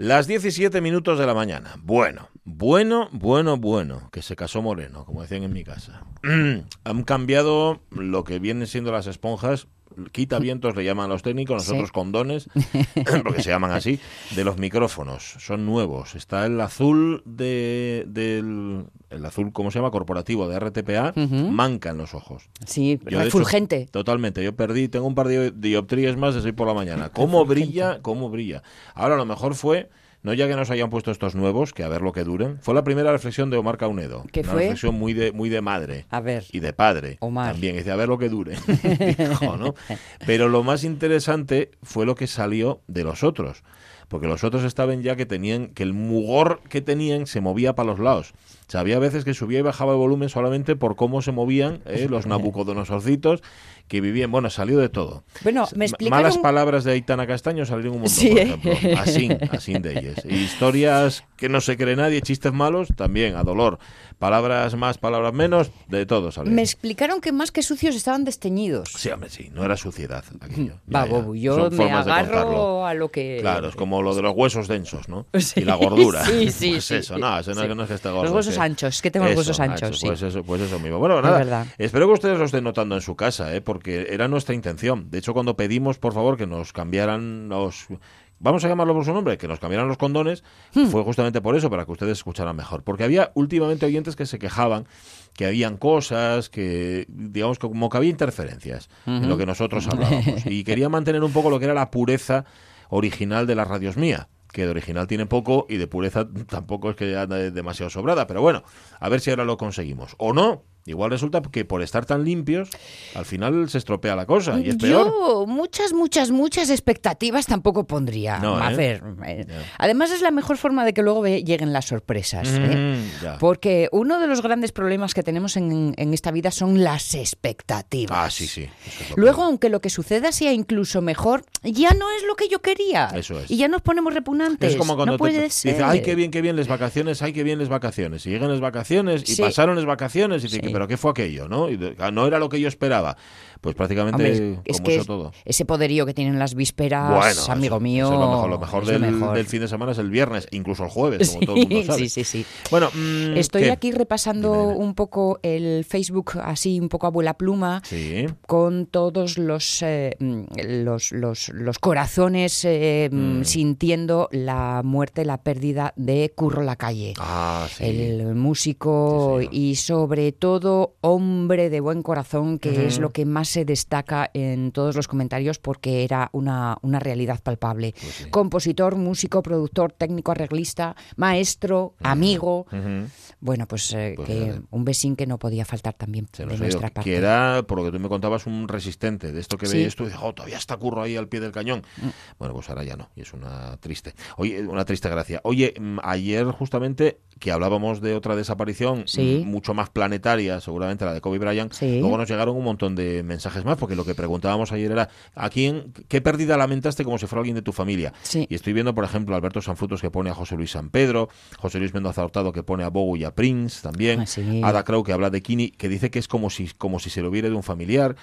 Las 17 minutos de la mañana. Bueno, bueno, bueno, bueno, que se casó Moreno, como decían en mi casa. Han cambiado lo que vienen siendo las esponjas quita vientos le llaman a los técnicos, nosotros condones, porque se llaman así, de los micrófonos. Son nuevos. Está el azul de, del el azul, ¿cómo se llama? Corporativo de RTPA, manca en los ojos. Sí, refulgente. totalmente. Yo perdí, tengo un par de dioptrías más de hoy por la mañana. ¿Cómo brilla? ¿Cómo brilla? Ahora, lo mejor fue no ya que nos hayan puesto estos nuevos, que a ver lo que duren. Fue la primera reflexión de Omar Caunedo. ¿Qué una fue? reflexión muy de, muy de madre. A ver. Y de padre. Omar. También. Dice, a ver lo que dure. ¿no? Pero lo más interesante fue lo que salió de los otros. Porque los otros estaban ya que tenían, que el mugor que tenían se movía para los lados. O sea, había veces que subía y bajaba el volumen solamente por cómo se movían eh, los nabucodonosorcitos que vivían. Bueno, salió de todo. Bueno, me explicaron... Malas palabras de Aitana Castaño salieron un montón, Sí, por ¿eh? ejemplo. Así, así de ellas. Historias que no se cree nadie, chistes malos, también, a dolor. Palabras más, palabras menos, de todo salieron. Me explicaron que más que sucios estaban desteñidos. Sí, hombre, sí, no era suciedad aquello. Va, Ya, ya. bobo, yo me agarro a lo que... Claro, es como lo de los huesos densos, ¿no? Sí, y la gordura. sí, sí, Pues sí, eso, no, eso no, no es que esté gordo. Los huesos anchos, que tengo los Eso, huesos anchos, sí. Pues eso, pues eso mismo. Bueno, nada, espero que ustedes lo estén notando en su casa, ¿eh? porque era nuestra intención. De hecho, cuando pedimos, por favor, que nos cambiaran los... Vamos a llamarlo por su nombre, que nos cambiaran los condones, Hmm. fue justamente por eso, para que ustedes escucharan mejor. Porque había últimamente oyentes que se quejaban que habían cosas, que digamos que como que había interferencias en lo que nosotros hablábamos. y quería mantener un poco lo que era la pureza original de las radios mía que de original tiene poco y de pureza tampoco es que ande demasiado sobrada, pero bueno, a ver si ahora lo conseguimos. O no, igual resulta que por estar tan limpios, al final se estropea la cosa y es peor. Yo muchas, muchas, muchas expectativas tampoco pondría. No, A ¿eh? ver, eh, además es la mejor forma de que luego lleguen las sorpresas. ¿eh? Mm. Porque uno de los grandes problemas que tenemos en, en esta vida son las expectativas. Ah, sí, sí. es Luego, aunque lo que suceda sea incluso mejor, ya no es lo que yo quería. Eso es. Y ya nos ponemos repugnantes. es como cuando no te puede dice, ser. ay, qué bien, qué bien las vacaciones, ay, qué bien las vacaciones. Y llegan las vacaciones y Sí. pasaron las vacaciones y dice, Sí. pero ¿qué fue aquello? ¿no? Y de- ah, no era lo que yo esperaba. Pues prácticamente Hombre, es como que eso es- todo. ese poderío que tienen las vísperas, Bueno, amigo eso- mío. eso es lo mejor, lo mejor es del, lo mejor. del fin de semana es el viernes, incluso el jueves, como Sí, todo el mundo sabe. sí, sí, sí. Bueno, mm, Estoy ¿qué? aquí repasando Dime, dime. un poco el Facebook, así un poco abuela pluma, Sí. con todos los, eh, mm, los, los, los corazones eh, mm, sintiendo la muerte, la pérdida de Curro la calle. Ah, sí. El músico y sobre todo hombre de buen corazón, que es lo que más se destaca en todos los comentarios porque era una, una realidad palpable. Pues sí. Compositor, músico, productor, técnico, arreglista, maestro, amigo. Bueno, pues, eh, Pues que un besín que no podía faltar también Se de nuestra parte. Que era, por lo que tú me contabas, un resistente. De esto que Sí. veías tú oh, todavía está curro ahí al pie del cañón. Bueno, pues ahora ya no. Y es una triste. Oye, una triste gracia. Oye, mm, ayer justamente que hablábamos de otra desaparición Sí. mucho más planetaria, seguramente la de Kobe Bryant, Sí. luego nos llegaron un montón de mensajes más, porque lo que preguntábamos ayer era, ¿a quién, qué pérdida lamentaste como si fuera alguien de tu familia? Sí. Y estoy viendo, por ejemplo, a Alberto Sanfrutos que pone a José Luis San Pedro, José Luis Mendoza Hurtado que pone a Bogo y a Prince también, Ah. Ada Crow que habla de Kini, que dice que es como si, como si se lo hubiera de un familiar,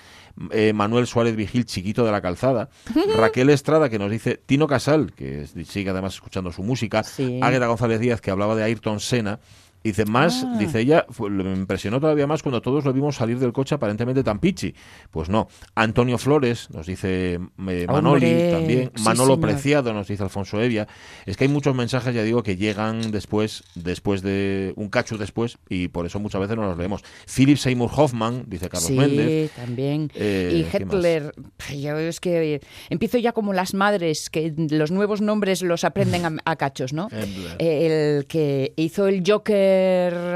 eh, Manuel Suárez Vigil, chiquito de la calzada, Raquel Estrada que nos dice, Tino Casal, que sigue además escuchando su música. Águeda González Díaz que hablaba de Ayrton Senna, Dice, más, Ah. dice ella, fue- me impresionó todavía más cuando todos lo vimos salir del coche aparentemente tan pichi. Pues no. Antonio Flores, nos dice eh, Manoli Hombre, también. sí, Manolo señor. Preciado, nos dice Alfonso Evia. Es que hay muchos mensajes, ya digo, que llegan después, después de un cacho después, y por eso muchas veces no los leemos. Philip Seymour Hoffman, dice Carlos sí, Méndez. también. Eh, y. Hitler, yo es que eh, empiezo ya como las madres, que los nuevos nombres los aprenden a, a cachos, ¿no? El que hizo el Joker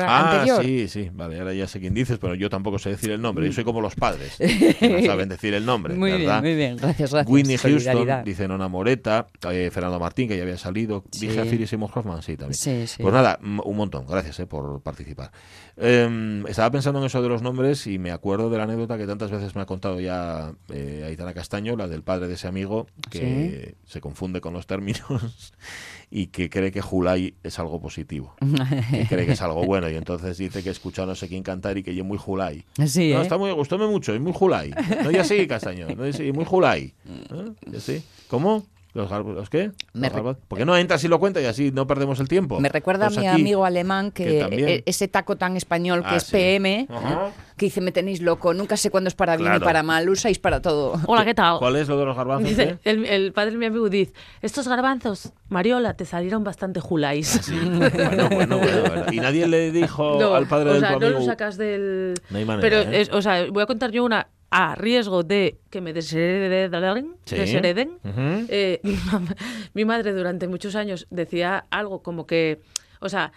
Ah, anterior. sí, sí, vale, ahora ya sé quién dices, pero yo tampoco sé decir el nombre. Yo soy como los padres, que no saben decir el nombre, Muy ¿verdad? bien, muy bien, gracias, gracias. Whitney Houston, dice Nona Moreta, eh, Fernando Martín, que ya había salido. Sí. Dije a Philip Seymour Hoffman, sí, también. Sí, sí. Pues nada, un montón, gracias eh, por participar. Eh, estaba pensando en eso de los nombres y me acuerdo de la anécdota que tantas veces me ha contado ya eh, Aitana Castaño, la del padre de ese amigo, que se confunde con los términos y que cree que Julai es algo positivo, que cree que es algo bueno y entonces dice que escucha a no sé quién cantar y que yo muy Julai. Sí, No, ¿eh? está muy, gustóme mucho, es muy Julai. No, ya sí, Castaño, no, ya sí, muy Julai. ¿Eh? Ya sí. ¿Cómo? ¿Los, gar- los qué? Me Los re- ¿Por qué no entras y lo cuentas y así no perdemos el tiempo? Me recuerda Pues a mi aquí- amigo alemán que, que también. e- ese taco tan español que Ah, es sí. PM, Ajá. que dice me tenéis loco, nunca sé cuándo es para bien Claro. y para mal, usáis para todo. Hola, ¿qué tal? ¿Cuál es lo de los garbanzos? Dice, eh? el, el padre de mi amigo dice, estos garbanzos, Mariola, te salieron bastante juláis. Sí. Bueno, bueno, bueno, bueno. Y nadie le dijo No, al padre o del sea, tu no amigo. lo sacas del... No hay manera, Pero, ¿eh? es- o sea, voy a contar yo una a riesgo de que me deshereden. Sí. deshereden. Ujú. Eh, mi, madre durante muchos años decía algo como que, o sea,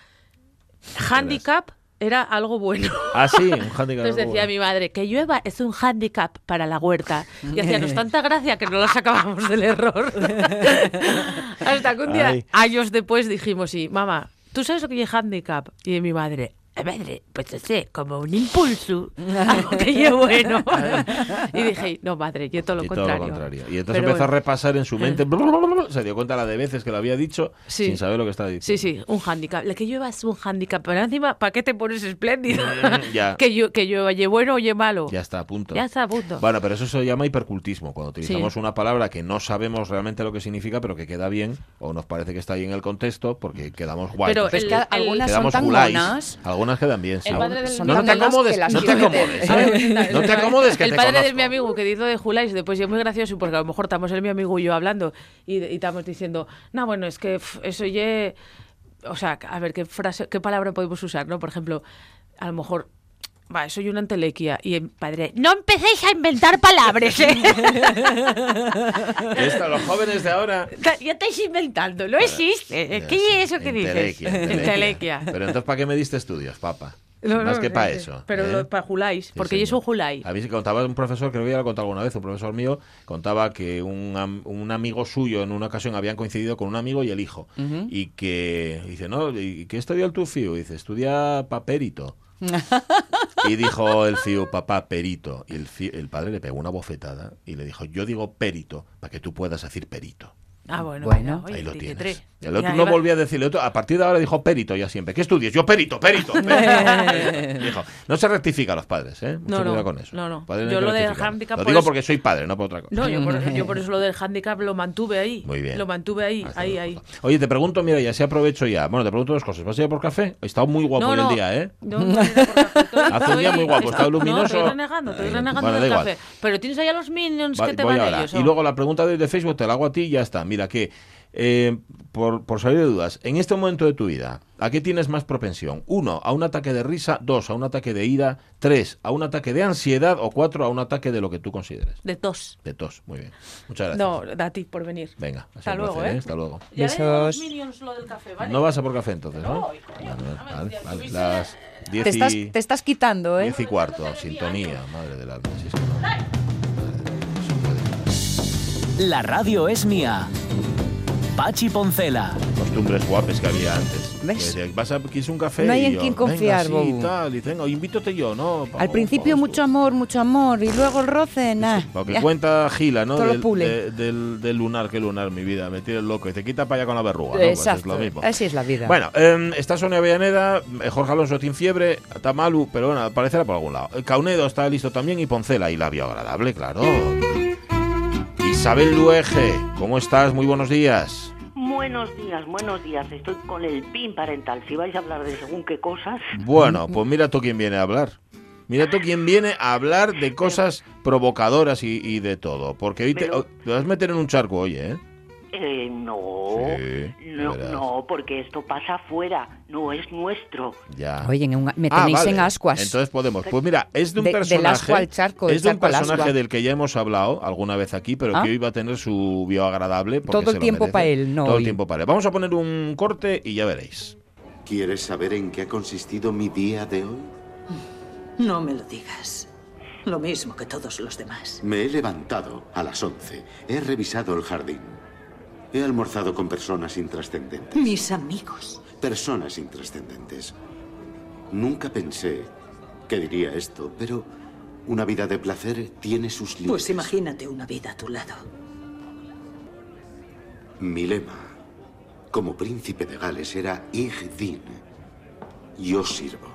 handicap era algo bueno. Ah, sí, un handicap. Entonces decía mi madre que llueva es un handicap para la huerta. Y hacíanos tanta gracia que no la sacábamos del error. Hasta que un día, Ay. años después, dijimos, sí, mamá, ¿tú sabes lo que es handicap? Y mi madre, "Eh, madre, pues sé, como un impulso, algo que es bueno. y dije, no, madre, yo todo lo Y todo contrario. lo contrario. Y entonces Pero empezó a bueno. repasar en su mente, se dio cuenta la de veces que lo había dicho Sí. sin saber lo que estaba diciendo. Sí, sí, un handicap. Lo que llueva es un handicap. Pero encima, ¿para qué te pones espléndido? Ya. que, llueva, que llueva, ye bueno o ye malo. Ya está a punto. Ya está a punto. Bueno, pero eso se llama hipercultismo, cuando utilizamos Sí. una palabra que no sabemos realmente lo que significa, pero que queda bien, o nos parece que está ahí en el contexto, porque quedamos guay. Pero es que algunas son tan. Algunas quedan bien, sí. El padre del- Son No, no te acomodes, no te acomodes. ¿eh? No te acomodes, que el padre de mi amigo que dijo de Julais, después es muy gracioso porque a lo mejor estamos él, mi amigo y yo hablando y, y estamos diciendo, no, bueno, es que eso ye... O sea, a ver, ¿qué frase, qué palabra podemos usar, no? Por ejemplo, a lo mejor... Va, soy una entelequia. Y el padre, no empecéis a inventar palabras, ¿eh? Esto, los jóvenes de ahora... ya estáis inventando, no existe. ¿Qué es eso que dices? Entelequia. Pero entonces, ¿para qué me diste estudios, papá? No, Más no, que para sí. eso. Pero ¿eh? lo- para Julais, Sí, porque yo soy Julai. A mí se contaba un profesor, creo que ya lo he contado alguna vez, un profesor mío contaba que un, un amigo suyo en una ocasión habían coincidido con un amigo y el hijo. Y que dice, no, ¿y qué estudia el tu fío? Dice, estudia papérito. y dijo el fío, papá, perito. Y el, fío- el padre le pegó una bofetada y le dijo, yo digo perito, para que tú puedas decir perito. Ah, bueno. Bueno. oye, Ahí lo tiene tienes. El otro no volvía a decirle, otro, a partir de ahora dijo perito ya siempre. ¿Qué estudias? Yo perito, perito. perito. Dijo, no se rectifica a los padres, ¿eh? Mucho No, no, con eso. no, no. Padres no Yo lo del hándicap Lo digo eso- porque soy padre, no por otra cosa. No, yo por, yo por eso lo del handicap lo mantuve ahí. Muy bien. Lo mantuve ahí, Hasta ahí, ahí. Oye, te pregunto, mira, ya se aprovecho ya. Bueno, te pregunto dos cosas. ¿Vas a ir por café? He estado muy guapo no, hoy no. el día, ¿eh? No, no, no, Hace un día muy guapo, está No, luminoso. estoy renegando, estoy Venga, renegando del café. Pero tienes ahí a los minions que te van ellos. Y luego la pregunta de Facebook te la hago a ti y ya está. Mira que, eh, por, por salir de dudas, en este momento de tu vida, ¿a qué tienes más propensión? Uno, a un ataque de risa. Dos, a un ataque de ira. Tres, a un ataque de ansiedad. O cuatro, a un ataque de lo que tú consideres. De tos. De tos. Muy bien. Muchas gracias. No, a ti por venir. Venga, Hasta luego, placer, ¿eh? Hasta luego. Ya Besos. minions lo del café, ¿vale? No vas a por café entonces, ¿no? No, coño, Vale, vale, vale. Las diez Te estás, y, te estás quitando, ¿eh? diez y cuarto. Sintonía, madre del alma. si es que no. Madre de Dios, eso puede. La radio es mía. Pachi Poncela. Costumbres guapes que había antes. ¿Ves? Que ¿Vas a, ¿Quieres un café? No hay Y en yo, quién confiar, venga, sí, tal. Y venga, invítate yo, ¿no? Al principio mucho amor, mucho amor, y luego el roce. Lo que ya. cuenta Gila, ¿no? Todo lo Del, pule. de- del, del lunar, que lunar, mi vida. Me tienes loco. Y te quita para allá con la verruga, ¿no? Pues es Exacto, lo mismo. así es la vida. Bueno, eh, está Sonia Avellaneda, eh, Jorge Alonso tiene fiebre, está Malu, pero bueno, aparecerá por algún lado. Eh, Caunedo está listo también y Poncela y la bioagradable, claro. Isabel Luege, ¿cómo estás? Muy buenos días. Buenos días, buenos días. Estoy con el PIN parental. Si vais a hablar de según qué cosas, Bueno, pues mira tú quién viene a hablar. Mira tú quién viene a hablar de cosas provocadoras y, y de todo. Porque hoy te, Pero- te vas a meter en un charco, oye, ¿eh? Eh, no, Sí, no, no, porque esto pasa afuera, no es nuestro. Ya. Oye, en un- me Ah, tenéis vale. en ascuas. Entonces podemos. Pues mira, es de un De- del personaje. ascua al charco, del es de un personaje del que ya hemos hablado alguna vez aquí, pero Ah. que hoy va a tener su bioagradable. porque Todo el se lo tiempo merece. pa' él, no Todo el tiempo para él. Vamos a poner un corte y ya veréis. ¿Quieres saber en qué ha consistido mi día de hoy? No me lo digas. Lo mismo que todos los demás. Me he levantado a las 11. He revisado el jardín. He almorzado con personas intrascendentes. Mis amigos. Personas intrascendentes. Nunca pensé que diría esto, pero una vida de placer tiene sus límites. Pues imagínate una vida a tu lado. Mi lema, como príncipe de Gales, era Ich dien. Yo sirvo.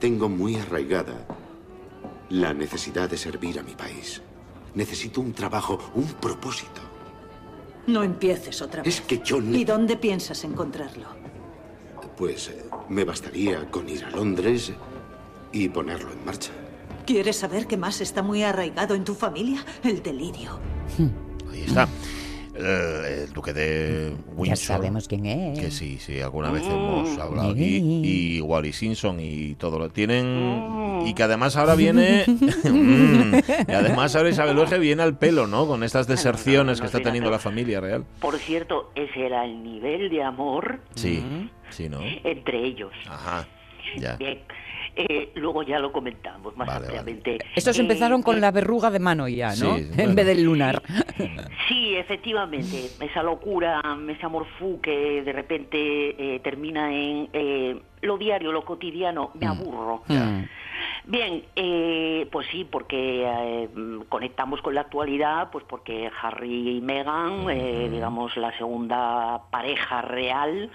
Tengo muy arraigada la necesidad de servir a mi país. Necesito un trabajo, un propósito. No empieces otra vez. Es que yo no... ¿Y dónde piensas encontrarlo? Pues eh, me bastaría con ir a Londres y ponerlo en marcha. ¿Quieres saber qué más está muy arraigado en tu familia? El delirio. Ahí está. El, el duque de Windsor. Ya sabemos quién es. Que sí, sí, alguna vez hemos hablado aquí. Y Wally Simpson y todo lo tienen. Y que además ahora viene. Mm, y además ahora Isabel Oje viene al pelo, ¿no? Con estas deserciones no, que está teniendo no. la familia real. Por cierto, ese era el nivel de amor Sí, sí, ¿no? entre ellos. Ajá, ya. Bien. Eh, luego ya lo comentamos más Vale, vale. ampliamente. Estos Eh, empezaron con eh, la verruga de mano ya, ¿no? Sí, en bueno. vez del lunar. Sí, efectivamente, esa locura, ese amor fu que de repente eh, termina en eh, lo diario, lo cotidiano, me aburro. Mm. Bien, eh, pues sí, porque eh, conectamos con la actualidad, pues porque Harry y Meghan, eh, digamos la segunda pareja real,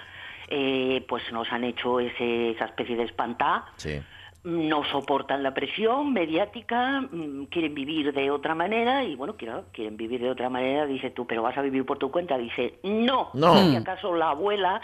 eh, pues nos han hecho ese, esa especie de espantá Sí. No soportan la presión mediática, mm, quieren vivir de otra manera y bueno, claro, quieren vivir de otra manera, dice tú, pero vas a vivir por tu cuenta, dice, no, No. si acaso la abuela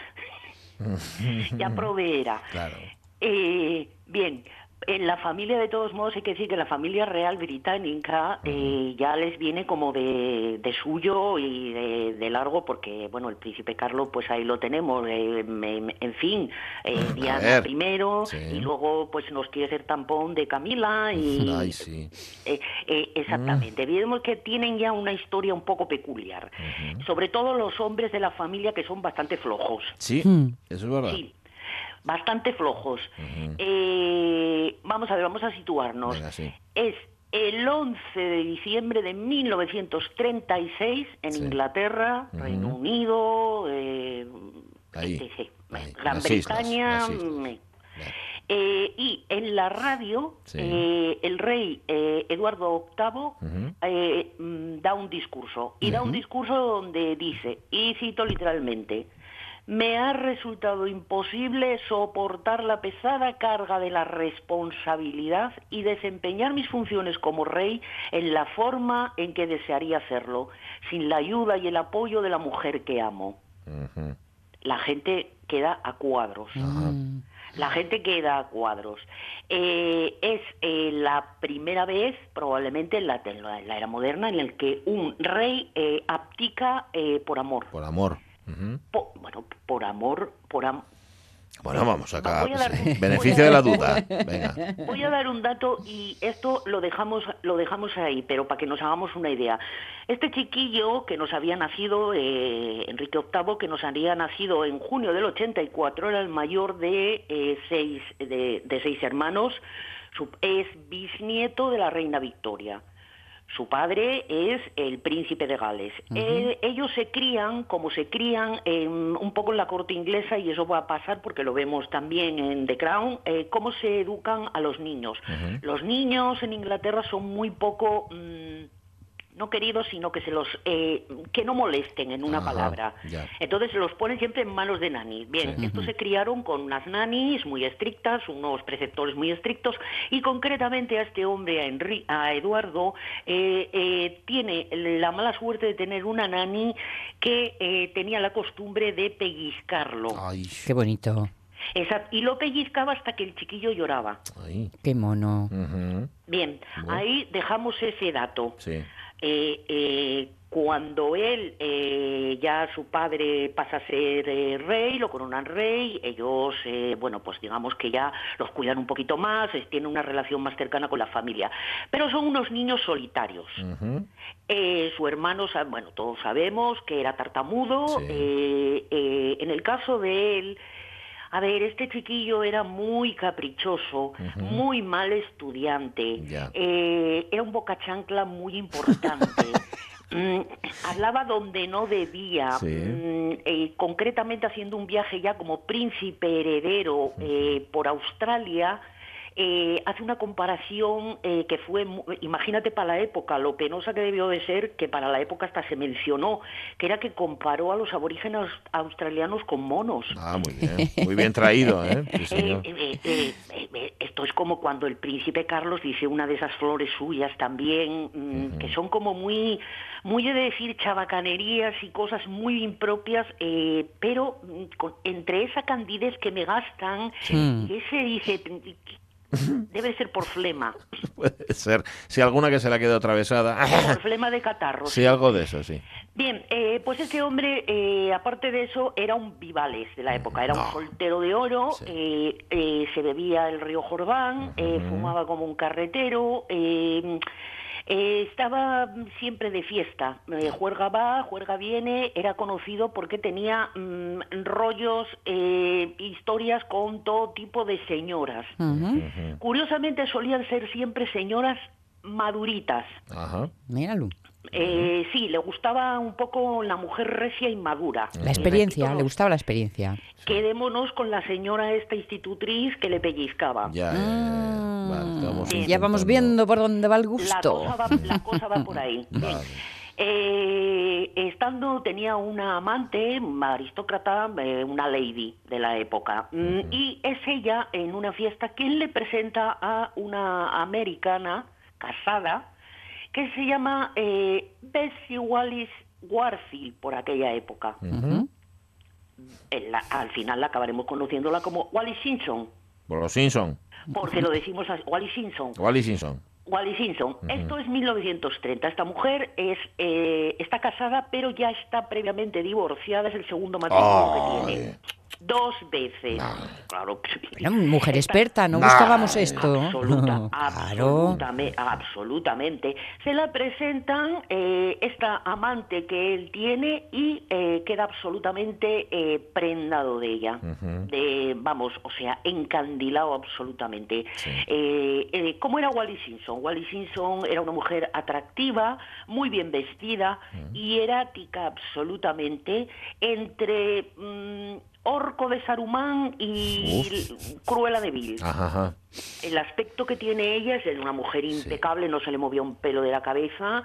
ya proveerá. Claro. Eh, bien, en la familia de todos modos hay que decir que la familia real británica eh, ya les viene como de, de suyo y de, de largo porque bueno el príncipe Carlos pues ahí lo tenemos eh, en fin eh, Diana ver, primero sí. y luego pues nos quiere ser tampón de Camila y Ay, sí. eh, eh, exactamente. Vemos que tienen ya una historia un poco peculiar. Sobre todo los hombres de la familia que son bastante flojos. Sí, Mm. eso es verdad. Sí, bastante flojos. Eh, vamos a ver, vamos a situarnos. Venga, sí. Es el 11 de diciembre de 1936 en Sí. Inglaterra, Reino Unido, eh, Ahí, etc. ahí, Gran las Bretaña. islas. mm, eh, y en la radio, Sí. eh, el rey eh, Eduardo VIII eh, mm, da un discurso. Y da un discurso donde dice, y cito literalmente, me ha resultado imposible soportar la pesada carga de la responsabilidad y desempeñar mis funciones como rey en la forma en que desearía hacerlo, sin la ayuda y el apoyo de la mujer que amo. La gente queda a cuadros. La gente queda a cuadros. Eh, es eh, la primera vez, probablemente en la, en la- en la era moderna, en el que un rey eh, abdica eh, por amor. Por amor. Bueno, por amor, por am- Bueno, vamos acá. Voy a dar- sí. Beneficio de la duda. Venga. Voy a dar un dato y esto lo dejamos, lo dejamos ahí, pero para que nos hagamos una idea. Este chiquillo que nos había nacido, eh, Enrique VIII, que nos había nacido en junio del 84, era el mayor de, eh, seis, de, de seis hermanos, es bisnieto de la reina Victoria. Su padre es el príncipe de Gales. Eh, ellos se crían como se crían un poco en la corte inglesa y eso va a pasar porque lo vemos también en The Crown, eh, cómo se educan a los niños. Los niños en Inglaterra son muy poco... mm, no queridos, sino que se los eh, que no molesten en una Ajá, palabra. ya. Entonces se los ponen siempre en manos de nanis. Bien, Sí. estos se criaron con unas nanis muy estrictas, unos preceptores muy estrictos, y concretamente a este hombre, a, Enri- a Eduardo, eh, eh, tiene la mala suerte de tener una nani que eh, tenía la costumbre de pellizcarlo. Ay, Qué bonito. Esa- y lo pellizcaba hasta que el chiquillo lloraba. ay. Qué mono. Bien, ahí dejamos ese dato. Sí. Eh, eh, cuando él, eh, ya su padre pasa a ser eh, rey, lo coronan rey, ellos, eh, bueno, pues digamos que ya los cuidan un poquito más, tienen una relación más cercana con la familia. Pero son unos niños solitarios. Ujú. Eh, su hermano, bueno, todos sabemos que era tartamudo. Sí. en el caso de él, a ver, este chiquillo era muy caprichoso, muy mal estudiante, eh, era un boca chancla muy importante. Mm, hablaba donde no debía, Sí. mm, eh, concretamente haciendo un viaje ya como príncipe heredero eh, por Australia, eh, hace una comparación eh, que fue, imagínate para la época, lo penosa que debió de ser, que para la época hasta se mencionó, que era que comparó a los aborígenes australianos con monos. Ah, muy bien. Muy bien traído, ¿eh? Sí, Eh, eh, eh, es esto es como cuando el príncipe Carlos dice una de esas flores suyas también, mm, que son como muy, muy de decir chabacanerías y cosas muy impropias, eh, pero mm, con- entre esa candidez que me gastan, y ese dice, debe ser por flema, Puede ser. Si alguna que se la quede atravesada. por flema de catarro. Sí, algo de eso, sí. Bien, eh, pues este hombre, eh, aparte de eso, era un vivales de la época, era un soltero de oro, eh, eh, se bebía el río Jordán, eh, fumaba como un carretero, eh, estaba siempre de fiesta, eh, juerga va, juerga viene, era conocido porque tenía mm, rollos, eh, historias con todo tipo de señoras. Curiosamente solían ser siempre señoras maduritas. Ajá. Míralo. Eh, sí, le gustaba un poco la mujer recia y madura. La experiencia, le gustaba la experiencia. Quedémonos con la señora esta institutriz que le pellizcaba. Ya. Vale, estamos Sí. Ya vamos viendo por dónde va el La gusto. cosa va, la cosa va por ahí. Bien. Vale. Eh, estando tenía una amante, una aristócrata, eh, una lady de la época, Mm, y es ella en una fiesta quien le presenta a una americana casada que se llama eh, Bessie Wallis Warfield por aquella época. En la- al final la acabaremos conociéndola como Wallis Simpson, Por los Simpson. porque lo decimos así, Wallis Simpson. Wally Simpson. Wally Simpson. Esto es 1930. Esta mujer es eh, está casada, pero ya está previamente divorciada. Es el segundo matrimonio que tiene. Dos veces. Claro. Bueno, mujer Esta- experta, no buscábamos esto. Absoluta, claro. absolutame- absolutamente. Se la presentan eh, esta amante que él tiene y eh, queda absolutamente eh, prendado de ella. de, vamos, o sea, encandilado absolutamente. Eh, eh, ¿Cómo era Wally Simpson? Wally Simpson era una mujer atractiva, muy bien vestida y erática absolutamente entre... mm, Orco de Sarumán y Cruella de Vil. Ajá, ajá. El aspecto que tiene ella es de una mujer impecable, no se le movía un pelo de la cabeza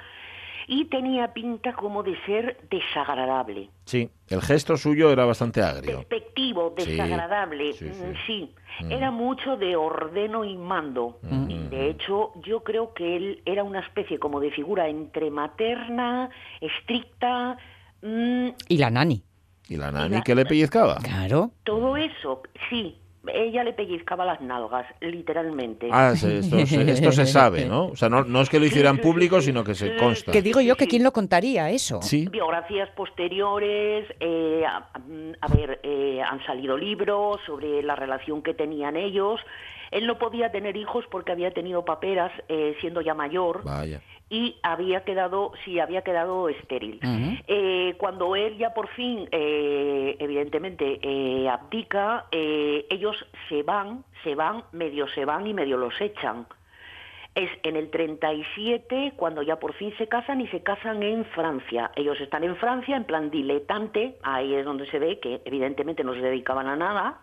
y tenía pinta como de ser desagradable. Sí, el gesto suyo era bastante agrio. Despectivo, Sí, desagradable, sí, sí. mm, sí. Era mucho de ordeno y mando. Y de hecho, yo creo que él era una especie como de figura entre materna, estricta, mm, Y la nani. ¿Y la nani que le pellizcaba? Claro. todo eso, sí. Ella le pellizcaba las nalgas, literalmente. Ah, esto, se, esto se sabe, ¿no? O sea, no, no es que lo hicieran Sí, sí, sí, público, sí. sino que se consta. Que digo yo que Sí. quién lo contaría eso. Sí, biografías posteriores, eh, a, a ver, eh, han salido libros sobre la relación que tenían ellos. Él no podía tener hijos porque había tenido paperas eh, siendo ya mayor vaya. Y había quedado, sí, había quedado estéril. Eh, cuando él ya por fin, eh, evidentemente, eh, abdica, eh, ellos se van, se van, medio se van y medio los echan. Es en el 37 cuando ya por fin se casan y se casan en Francia. Ellos están en Francia en plan diletante, ahí es donde se ve que evidentemente no se dedicaban a nada.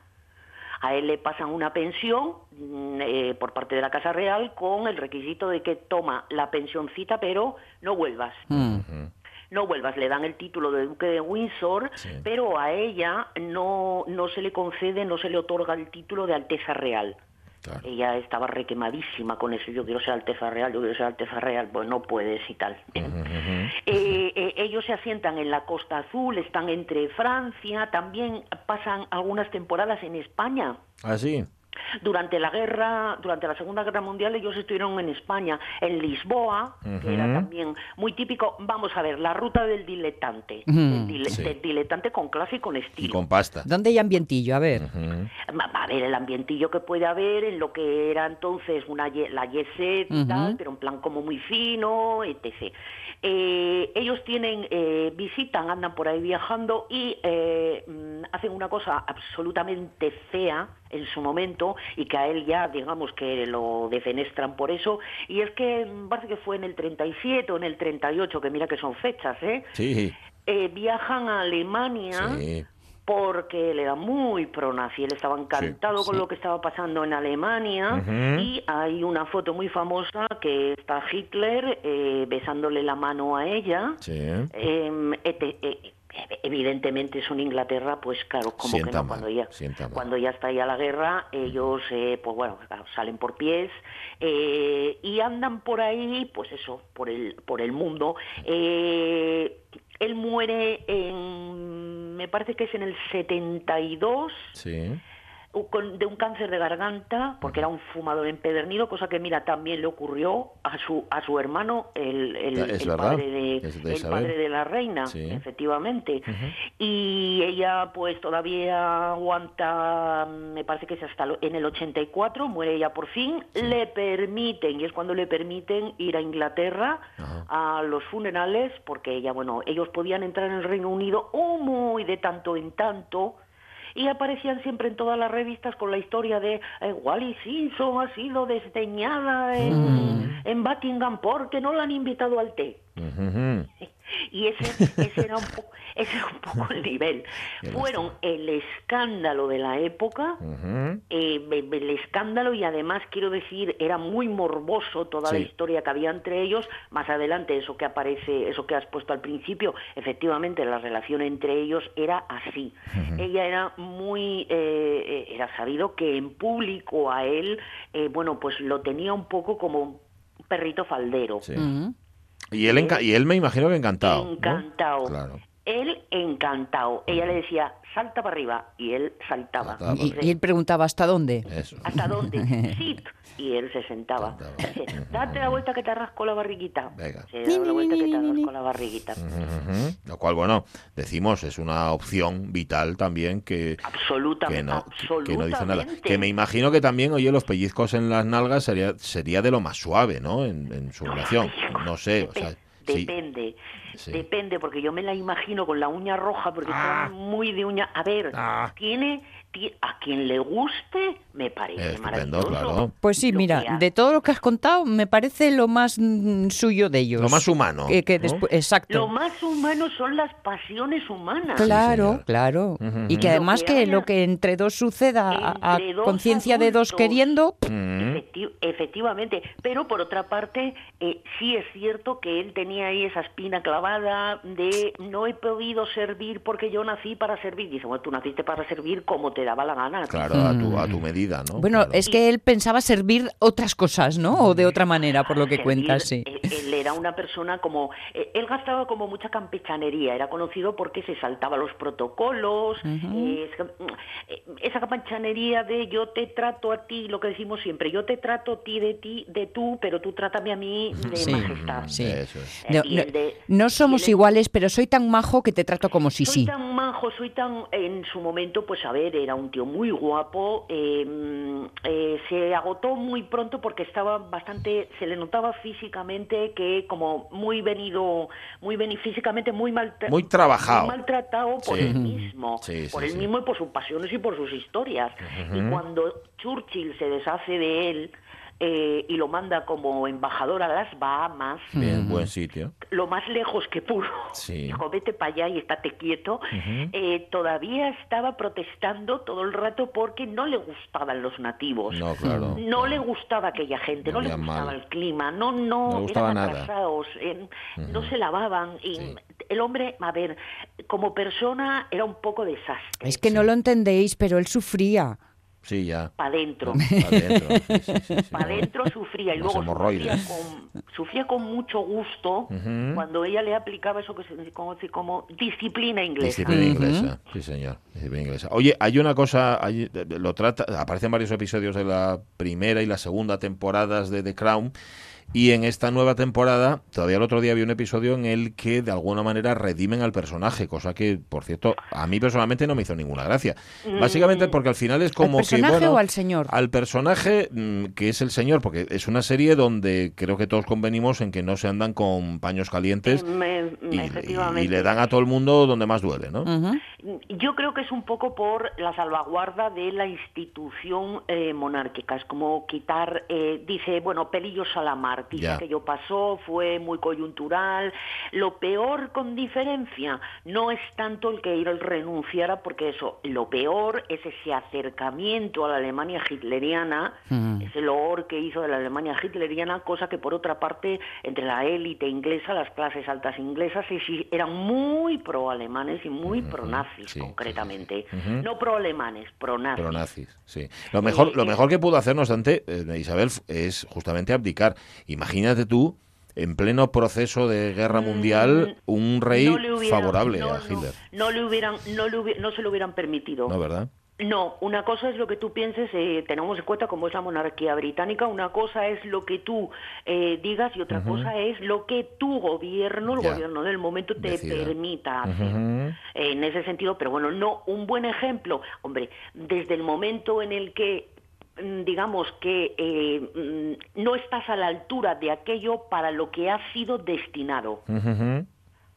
A él le pasan una pensión mm, eh, por parte de la Casa Real con el requisito de que toma la pensioncita, pero no vuelvas. No vuelvas, le dan el título de Duque de Windsor, pero a ella no, no se le concede, no se le otorga el título de Alteza Real. Claro. Ella estaba requemadísima con eso. Yo quiero ser Alteza Real, yo quiero ser Alteza Real. Pues no puedes y tal. Eh, eh, ellos se asientan en la Costa Azul, están entre Francia, también pasan algunas temporadas en España. Ah, sí. Durante la guerra, durante la Segunda Guerra Mundial, ellos estuvieron en España, en Lisboa, que era también muy típico. Vamos a ver, la ruta del diletante, del, dile- Sí. del diletante con clase y con Y estilo. con pasta. ¿Dónde hay ambientillo? A ver. A ver el ambientillo que puede haber en lo que era entonces una ye- la Yeset y tal, pero en plan como muy fino, etc. Eh, ellos tienen, eh, visitan, andan por ahí viajando y eh, mm, hacen una cosa absolutamente fea en su momento y que a él ya, digamos, que lo defenestran por eso. Y es que mm, parece que fue en el 37 o en el 38, que mira que son fechas, ¿eh? Sí, Eh, viajan a Alemania sí. porque él era muy pronazi, él estaba encantado con lo que estaba pasando en Alemania y hay una foto muy famosa que está Hitler eh, besándole la mano a ella. Sí. Eh, ete- eh, evidentemente son Inglaterra, pues claro, como que no, mal, cuando ya, cuando ya está ya la guerra, ellos, eh, pues bueno, salen por pies eh, y andan por ahí, pues eso, por el, por el mundo. Eh, él muere en, me parece que es en el 72, Sí. De un cáncer de garganta, porque era un fumador empedernido, cosa que mira también le ocurrió a su a su hermano, el, el, padre de, el padre de la reina, Sí. efectivamente. Y ella pues todavía aguanta, me parece que es hasta en el 84, muere ella por fin, le permiten, y es cuando le permiten ir a Inglaterra a los funerales, porque ella, bueno, ellos podían entrar en el Reino Unido oh, muy de tanto en tanto, y aparecían siempre en todas las revistas con la historia de eh, Wally Simpson ha sido desdeñada en, en Buckingham porque no la han invitado al té. Y ese, ese, era un poco, ese era un poco el nivel. Fueron el escándalo de la época, eh, el escándalo y además quiero decir era muy morboso toda la historia que había entre ellos. Más adelante eso que aparece eso que has puesto al principio efectivamente la relación entre ellos era así. Ella era muy eh, eh, era sabido que en público a él eh, bueno pues lo tenía un poco como un perrito faldero. Sí. Y él, enca- y él me imagino que encantado. ¿no? encantado Claro. él encantado ella le decía salta para arriba y él saltaba Saltaba Y, y él preguntaba hasta dónde. Eso. ¿Hasta dónde? Sit. Y él se sentaba. Sentaba. Date la vuelta que te rasco la barriguita. Venga. Se daba la vuelta que te rasco la barriguita. Ujú. Lo cual, bueno, decimos, es una opción vital también que, Absolutamente. que, no, que no dice nada. absolutamente. Que me imagino que también, oye, los pellizcos en las nalgas sería, sería de lo más suave, ¿no? En, en su relación. No sé, o sea, Depe- sí. Depende, Sí. depende, porque yo me la imagino con la uña roja, porque Ah. son muy de uña. A ver, Ah. tiene, ti- a quien le guste, me parece maravilloso. claro. Pues sí, mira, de todo lo que has contado, me parece lo más mm, suyo de ellos. Lo más humano, Que, que ¿no? despu- exacto. Lo más humano son las pasiones humanas. Claro, claro. Y que además Lo que lo que entre dos suceda a- a Entre dos conciencia de dos queriendo. Efecti- efectivamente, pero por otra parte, eh, sí es cierto que él tenía ahí esa espina clavada de no he podido servir porque yo nací para servir. Dice, bueno, tú naciste para servir como te daba la gana. Claro, a tu, a tu medida, ¿no? bueno, Claro. es que él pensaba servir otras cosas, ¿no? O de otra manera, por lo que Servir, cuentas, sí. Él, él era una persona como... eh, él gastaba como mucha campechanería, era conocido porque se saltaba los protocolos, eh, es- eh, esa campechanería de yo te trato a ti, lo que decimos siempre, yo te trato a ti de ti, de tú, pero tú trátame a mí de Sí, majestad. sí. Eso es. Eh, No, somos iguales, pero soy tan majo que te trato como si soy sí. tan majo, soy tan... En su momento, pues a ver, era un tío muy guapo, eh, mm, eh, se agotó muy pronto porque estaba bastante... Se le notaba físicamente que como muy venido, muy veni- físicamente muy mal... Muy trabajado. muy maltratado por Sí. él mismo, Sí, sí, por él sí. mismo y por sus pasiones y por sus historias. Y cuando Churchill se deshace de él eh, y lo manda como embajador a las Bahamas, Bien, buen sitio. lo más lejos que pudo. Sí. Dijo, vete para allá y estate quieto. Eh, todavía estaba protestando todo el rato porque no le gustaban los nativos. No, claro. No le gustaba aquella gente, no le gustaba mal. el clima, no, no, No le gustaba eran nada. atrasados, eh, no se lavaban. Y Sí. El hombre, a ver, como persona era un poco desastre. Es que no lo entendéis, pero él sufría. Sí, ya. Para adentro. Pa' dentro, sí, sí, sí, sí. Para adentro sufría y luego sufría hemorroides. con, sufría con mucho gusto cuando ella le aplicaba eso que se conoce como disciplina inglesa. Disciplina inglesa, sí señor, disciplina inglesa. Oye, hay una cosa, hay- lo trata, aparecen varios episodios de la primera y la segunda temporadas de The Crown y en esta nueva temporada, todavía el otro día vi un episodio en el que de alguna manera redimen al personaje, cosa que, por cierto, a mí personalmente no me hizo ninguna gracia. Básicamente porque al final es como que... personaje bueno, o al señor? Al personaje, mm, que es el señor, porque es una serie donde creo que todos convenimos en que no se andan con paños calientes Me- y, efectivamente. y le dan a todo el mundo donde más duele, ¿no? Yo creo que es un poco por la salvaguarda de la institución eh, monárquica. Es como quitar, eh, dice, bueno, pelillos a la mar. Ya. que yo pasó, fue muy coyuntural. Lo peor, con diferencia, no es tanto el que él renunciara, porque eso, lo peor es ese acercamiento a la Alemania hitleriana, ese loor que hizo de la Alemania hitleriana, cosa que por otra parte, entre la élite inglesa, las clases altas inglesas, eran muy pro-alemanes y muy pro-nazis, sí, concretamente. No pro-alemanes, pro-nazis. Pronazis, sí. Lo mejor, Eh, lo eh, mejor que pudo hacer, no obstante, eh, Isabel, es justamente abdicar. Imagínate tú, en pleno proceso de guerra mundial, un rey Mm, No le hubieran- favorable no, a Hitler. No, le hubieran, no, le hubi- no se lo hubieran permitido. ¿No, verdad? No, una cosa es lo que tú pienses, eh, tenemos en cuenta cómo es la monarquía británica, una cosa es lo que tú eh, digas y otra cosa es lo que tu gobierno, el Ya. gobierno del momento, te Decida. permita hacer. Ujú. En ese sentido, pero bueno, no, un buen ejemplo, hombre, desde el momento en el que mm, digamos que eh, mm, no estás a la altura de aquello para lo que has sido destinado.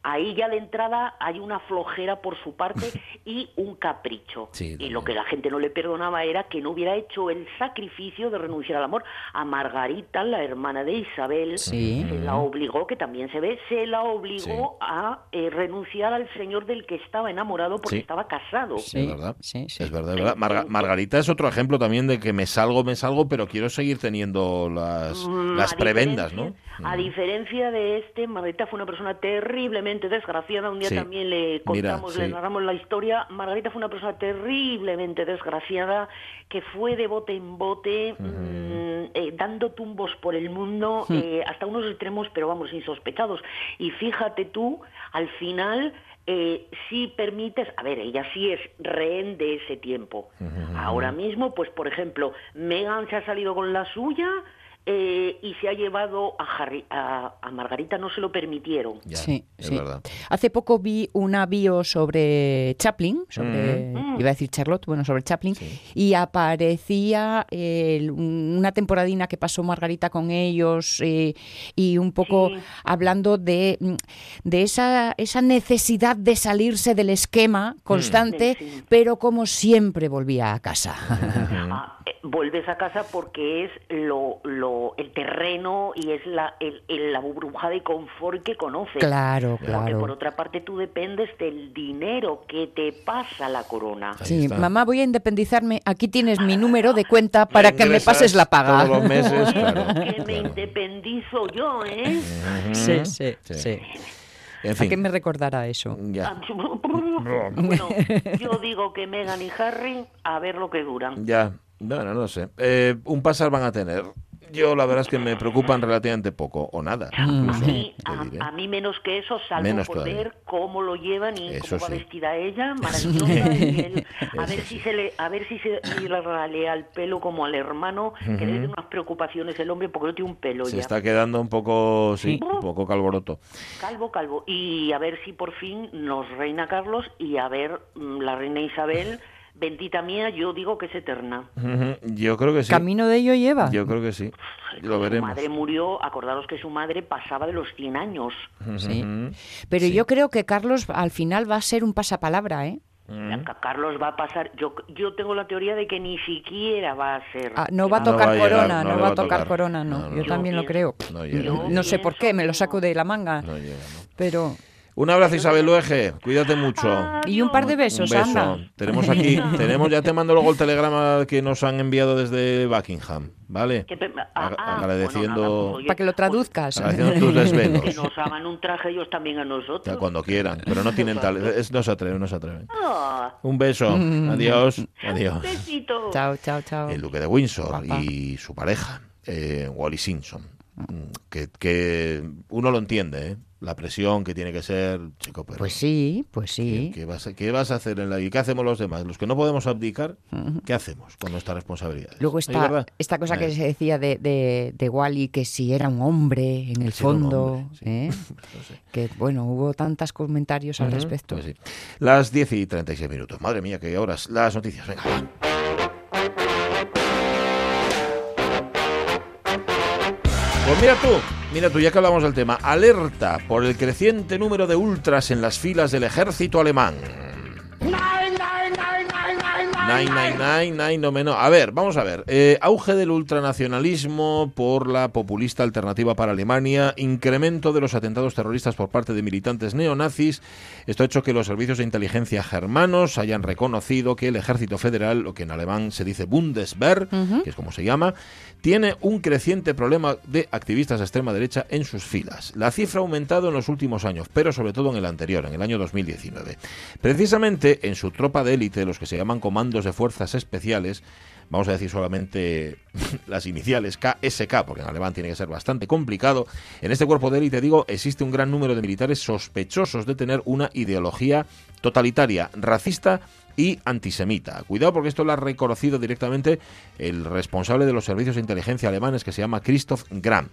Ahí ya de entrada hay una flojera por su parte y un capricho. Sí, y lo que la gente no le perdonaba era que no hubiera hecho el sacrificio de renunciar al amor. A Margarita, la hermana de Isabel, Sí. se la obligó, que también se ve, se la obligó a eh, renunciar al señor del que estaba enamorado porque Sí. estaba casado. Sí, es verdad. sí, sí. Es verdad, es verdad. Marga- Margarita es otro ejemplo también de que me salgo, me salgo, pero quiero seguir teniendo las, Mm, las prebendas, ¿no? A diferencia de este, Margarita fue una persona terriblemente desgraciada. Un día Sí. también le Mira, contamos, le narramos la historia. Margarita fue una persona terriblemente desgraciada que fue de bote en bote, mm, eh, dando tumbos por el mundo eh, hasta unos extremos, pero vamos, insospechados. Y fíjate tú, al final eh, sí permites, a ver, ella sí es rehén de ese tiempo. Ahora mismo, pues por ejemplo, Megan se ha salido con la suya eh, y se ha llevado a, Harry, a, a Margarita, no se lo permitieron. Ya, Sí, es sí. verdad. Hace poco vi una bio sobre Chaplin, sobre, iba a decir Charlotte, bueno, sobre Chaplin, y aparecía eh, una temporadina que pasó Margarita con ellos eh, y un poco Sí. hablando de, mm, de esa, esa necesidad de salirse del esquema constante, Sí, sí. pero como siempre volvía a casa. Ah, vuelves a casa porque es lo, lo el terreno y es la, el, el- la burbuja de confort que conoces. claro, Porque por claro. otra parte tú dependes del dinero que te pasa la corona. Ahí Sí, está. mamá, voy a independizarme. Aquí tienes mi número de cuenta para que me pases la paga. Todos los meses, claro. que me claro. independizo yo, ¿eh? Sí, sí, Sí. sí. En ¿A qué fin, me recordará eso? ya. bueno, yo digo que Meghan y Harry, a ver lo que duran. Ya, bueno, no sé. Eh, un pasar van a tener. Yo la verdad es que me preocupan relativamente poco, o nada. A incluso, mí, a, a mí menos que eso, salvo Menos por todavía. ver cómo lo llevan y Eso cómo va sí. vestida ella, maravillosa. y él, a ver si sí. se le, a ver si se le ralea el pelo como al hermano, que debe tener unas preocupaciones el hombre porque no tiene un pelo Se ya. está quedando un poco, sí, un poco calvoroto. Calvo, calvo. Y a ver si por fin nos reina Carlos y a ver mm, la reina Isabel, bendita mía, yo digo que es eterna. Ujú, Yo creo que sí. ¿Camino de ello lleva? Yo creo que sí. Lo Su veremos. madre murió, acordaros que su madre pasaba de los 100 años. Sí. Ujú. Pero Sí. yo creo que Carlos al final va a ser un pasapalabra, ¿eh? Ca- Carlos va a pasar, yo, yo tengo la teoría de que ni siquiera va a ser. Ah, no va a No tocar va a llegar, corona, no no, va a tocar, corona, no. No, no, yo no. también lo creo. No llega. No sé por qué, me lo saco de la manga. No llega, ¿no? Pero. Un abrazo, Isabel Luege. Cuídate mucho. Y un par de Un besos, beso. anda. Tenemos aquí, tenemos, ya te mando luego el telegrama que nos han enviado desde Buckingham, ¿vale? Que ah, ah, agradeciendo, bueno, nada, pues, oye, Para que lo traduzcas. agradeciendo tus Que desvelos. nos hagan un traje ellos también a nosotros. cuando quieran, pero no tienen tal, es- no se atreven, no se atreven. Ah, Un beso, adiós, adiós. besito. Chao, chao, chao. El duque de Windsor Guapa. y su pareja, eh, Wally Simpson, Mm, que, que uno lo entiende, ¿eh? la presión que tiene que ser, chico, pero Pues sí, pues sí. ¿qué, qué vas a, qué vas a hacer en la y qué hacemos los demás? Los que no podemos abdicar, ¿qué hacemos con nuestra responsabilidad? Luego está esta cosa que se decía de, de, de Wally, que si era un hombre en el si fondo, hombre, sí. ¿eh? No sé. que bueno, hubo tantos comentarios al respecto. Pues sí. Las 10 y 36 minutos. Madre mía, qué horas. Las noticias. Venga. Pues mira tú, mira tú, ya que hablamos del tema, alerta por el creciente número de ultras en las filas del ejército alemán. Nine, nine, nine, nine, no menos. A ver, vamos a ver. Eh, auge del ultranacionalismo por la populista alternativa para Alemania, incremento de los atentados terroristas por parte de militantes neonazis. Esto ha hecho que los servicios de inteligencia germanos hayan reconocido que el ejército federal, lo que en alemán se dice Bundeswehr, que es como se llama, tiene un creciente problema de activistas de extrema derecha en sus filas. La cifra ha aumentado en los últimos años, pero sobre todo en el anterior, en el año 2019. Precisamente en su tropa de élite, los que se llaman comandos de fuerzas especiales, vamos a decir solamente las iniciales KSK, porque en alemán tiene que ser bastante complicado, en este cuerpo de élite, digo, existe un gran número de militares sospechosos de tener una ideología totalitaria, racista y antisemita. Cuidado porque esto lo ha reconocido directamente el responsable de los servicios de inteligencia alemanes que se llama Christoph Gramm.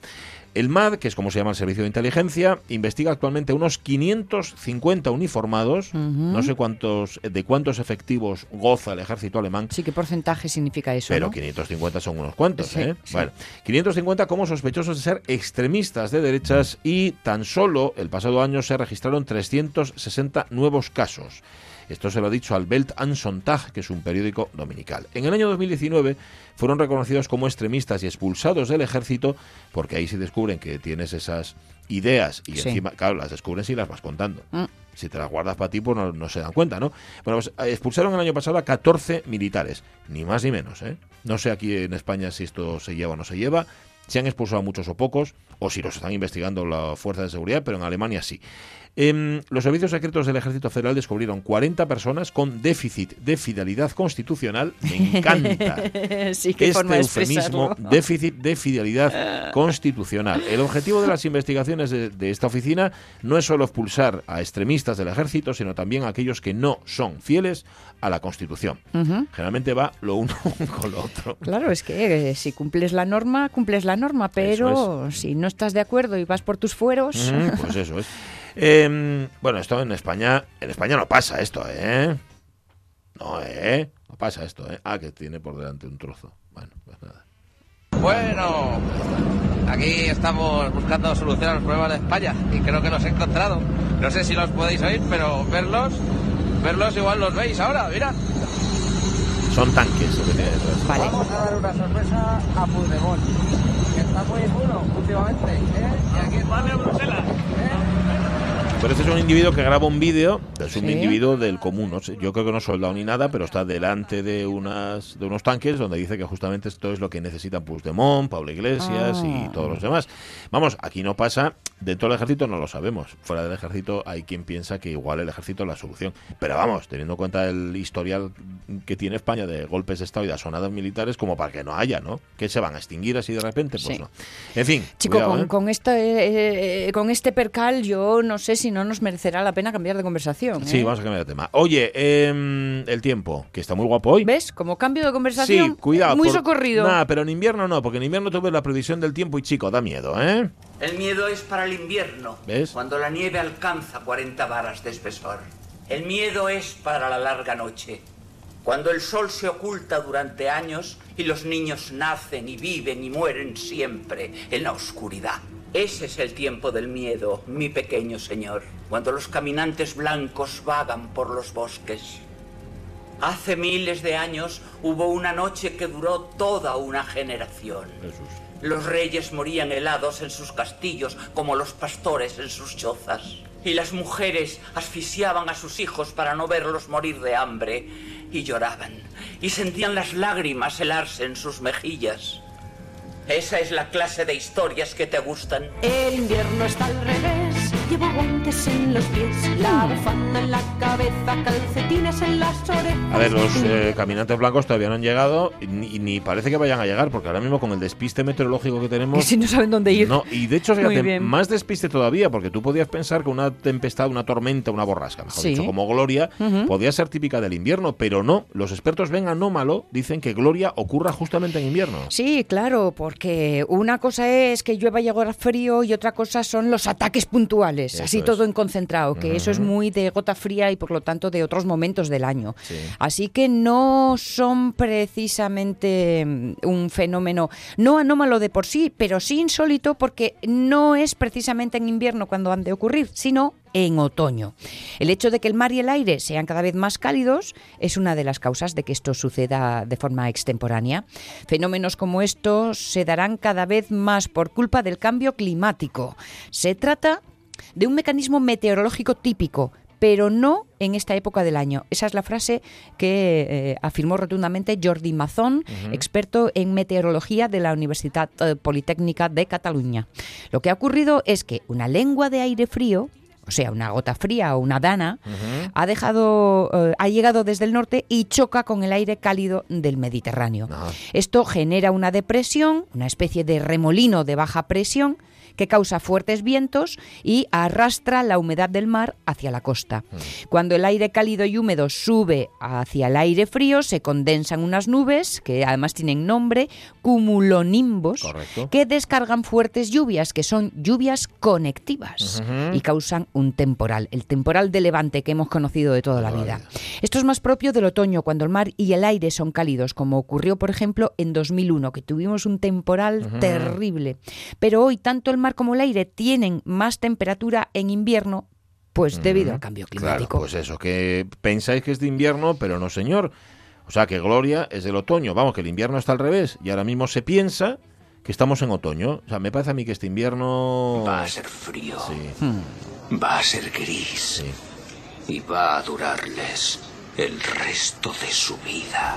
El MAD, que es como se llama el servicio de inteligencia, investiga actualmente unos 550 uniformados. No sé cuántos de cuántos efectivos goza el ejército alemán. Sí, ¿qué porcentaje significa eso? Pero 550 son unos cuantos, ¿eh? Bueno, 550 como sospechosos de ser extremistas de derechas y tan solo el pasado año se registraron 360 nuevos casos. Esto se lo ha dicho al Welt an Sonntag, que es un periódico dominical. En el año 2019 fueron reconocidos como extremistas y expulsados del ejército, porque ahí se descubren que tienes esas ideas y encima, claro, las descubren si las vas contando. Mm. Si te las guardas para ti, pues no, se dan cuenta, ¿no? Bueno, pues eh, expulsaron el año pasado a 14 militares, ni más ni menos, ¿eh? No sé aquí en España si esto se lleva o no se lleva, si han expulsado muchos o pocos, o si los están investigando las fuerzas de seguridad, pero en Alemania sí. Em, los servicios secretos del Ejército Federal descubrieron 40 personas con déficit de fidelidad constitucional. Me encanta sí, este eufemismo, déficit de fidelidad constitucional. El objetivo de las investigaciones de, esta oficina no es solo expulsar a extremistas del ejército, sino también a aquellos que no son fieles a la Constitución. Generalmente va lo uno con lo otro. Claro, es que eh, si cumples la norma, cumples la norma, pero si no estás de acuerdo y vas por tus fueros... pues eso es. Em, bueno, esto en España, en España no pasa esto, ¿eh? No, ¿eh? No pasa esto, ¿eh? Ah, que tiene por delante un trozo. Bueno, pues nada. Bueno, aquí estamos buscando solución a los problemas de España y creo que los he encontrado. No sé si los podéis oír, pero verlos, verlos igual los veis ahora, mirad. Son tanques lo que tiene detrás. Vale. Vamos a dar una sorpresa a Puigdemont, que está muy duro últimamente, ¿eh? Y aquí está Bruselas. Pero este es un individuo que graba un vídeo, es un individuo del común, no sé, yo creo que no es soldado ni nada, pero está delante de unas de unos tanques donde dice que justamente esto es lo que necesitan Puigdemont, Pablo Iglesias y ah. todos los demás. Vamos, aquí no pasa, dentro del ejército no lo sabemos, fuera del ejército hay quien piensa que igual el ejército es la solución, pero vamos, teniendo en cuenta el historial que tiene España de golpes de Estado y de asonadas militares, como para que no haya, ¿no? Que se van a extinguir así de repente, pues no. En fin. Chico, con, ¿eh? con, este, eh, con este percal yo no sé si no nos merecerá la pena cambiar de conversación. Sí, ¿eh? vamos a cambiar de tema. Oye, em, el tiempo, que está muy guapo hoy. ¿Ves? Como cambio de conversación. Sí, cuidado. Muy socorrido. Nah, pero en invierno no, porque en invierno tú ves la previsión del tiempo y chico, da miedo, ¿eh? El miedo es para el invierno. ¿Ves? Cuando la nieve alcanza 40 varas de espesor. El miedo es para la larga noche. Cuando el sol se oculta durante años y los niños nacen y viven y mueren siempre en la oscuridad. Ese es el tiempo del miedo, mi pequeño señor, cuando los caminantes blancos vagan por los bosques. Hace miles de años hubo una noche que duró toda una generación. Los reyes morían helados en sus castillos como los pastores en sus chozas. Y las mujeres asfixiaban a sus hijos para no verlos morir de hambre y lloraban. Y sentían las lágrimas helarse en sus mejillas. Esa es la clase de historias que te gustan. El invierno está al revés. Llevo guantes en los pies, la bufanda en la cabeza, calcetines en las orejas. A ver, los eh, caminantes blancos todavía no han llegado y ni, parece que vayan a llegar, porque ahora mismo con el despiste meteorológico que tenemos. Y si no saben dónde ir. No, y de hecho, fíjate, más despiste todavía, porque tú podías pensar que una tempestad, una tormenta, una borrasca, mejor dicho, como Gloria, podía ser típica del invierno, pero no. Los expertos ven anómalo, dicen que Gloria ocurra justamente en invierno. Sí, claro, porque una cosa es que llueva y haga frío y otra cosa son los ataques puntuales. Meses, Eso así es. todo en concentrado, que eso es muy de gota fría y por lo tanto de otros momentos del año. Sí. Así que no son precisamente mm, un fenómeno no anómalo de por sí, pero sí insólito porque no es precisamente en invierno cuando han de ocurrir, sino en otoño. El hecho de que el mar y el aire sean cada vez más cálidos es una de las causas de que esto suceda de forma extemporánea. Fenómenos como estos se darán cada vez más por culpa del cambio climático. Se trata de un mecanismo meteorológico típico, pero no en esta época del año. Esa es la frase que eh, afirmó rotundamente Jordi Mazón, experto en meteorología de la Universidad eh, Politécnica de Cataluña. Lo que ha ocurrido es que una lengua de aire frío, o sea, una gota fría o una dana, ha dejado, eh, ha llegado desde el norte y choca con el aire cálido del Mediterráneo. Esto genera una depresión, una especie de remolino de baja presión que causa fuertes vientos y arrastra la humedad del mar hacia la costa. Cuando el aire cálido y húmedo sube hacia el aire frío, se condensan unas nubes, que además tienen nombre, cumulonimbos, Correcto. que descargan fuertes lluvias, que son lluvias conectivas y causan un temporal, el temporal de levante que hemos conocido de toda la vida. Esto es más propio del otoño, cuando el mar y el aire son cálidos, como ocurrió, por ejemplo, en 2001, que tuvimos un temporal terrible. Pero hoy tanto el mar como el aire tienen más temperatura en invierno, pues debido al cambio Claro, climático. pues eso, que pensáis que es de invierno, pero no, señor. O sea, que Gloria es del otoño. Vamos, que el invierno está al revés. Y ahora mismo se piensa que estamos en otoño. O sea, me parece a mí que este invierno... Va a ser frío. Sí. Hmm. Va a ser gris. Y va a durarles el resto de su vida.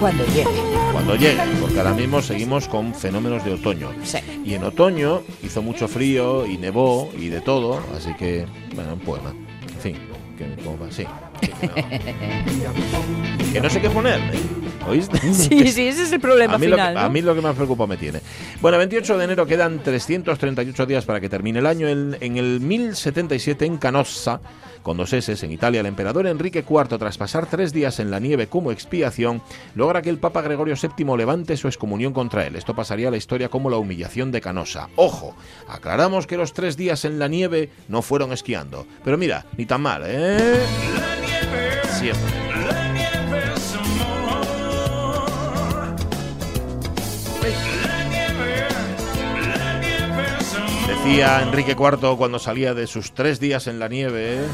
Cuando llegue. Cuando llegue, porque ahora mismo seguimos con fenómenos de otoño. Sí. Y en otoño hizo mucho frío y nevó y de todo, así que, bueno, un poema. En fin, que, ¿cómo va? Sí. que, no. Sé qué poner, ¿eh? ¿oíste? Sí, sí, ese es el problema a mí, lo final. que, ¿no? a mí lo que más preocupa me tiene. Bueno, 28 de enero quedan 338 días para que termine el año. En, en el 1077 en Canossa, con dos S en Italia, el emperador Enrique IV, tras pasar tres días en la nieve como expiación, logra que el Papa Gregorio VII levante su excomunión contra él. Esto pasaría a la historia como la humillación de Canossa. Ojo, aclaramos que los tres días en la nieve no fueron esquiando. Pero mira, ni tan mal, ¿eh? Siempre. Decía Enrique IV cuando salía de sus tres días en la nieve. ¿eh?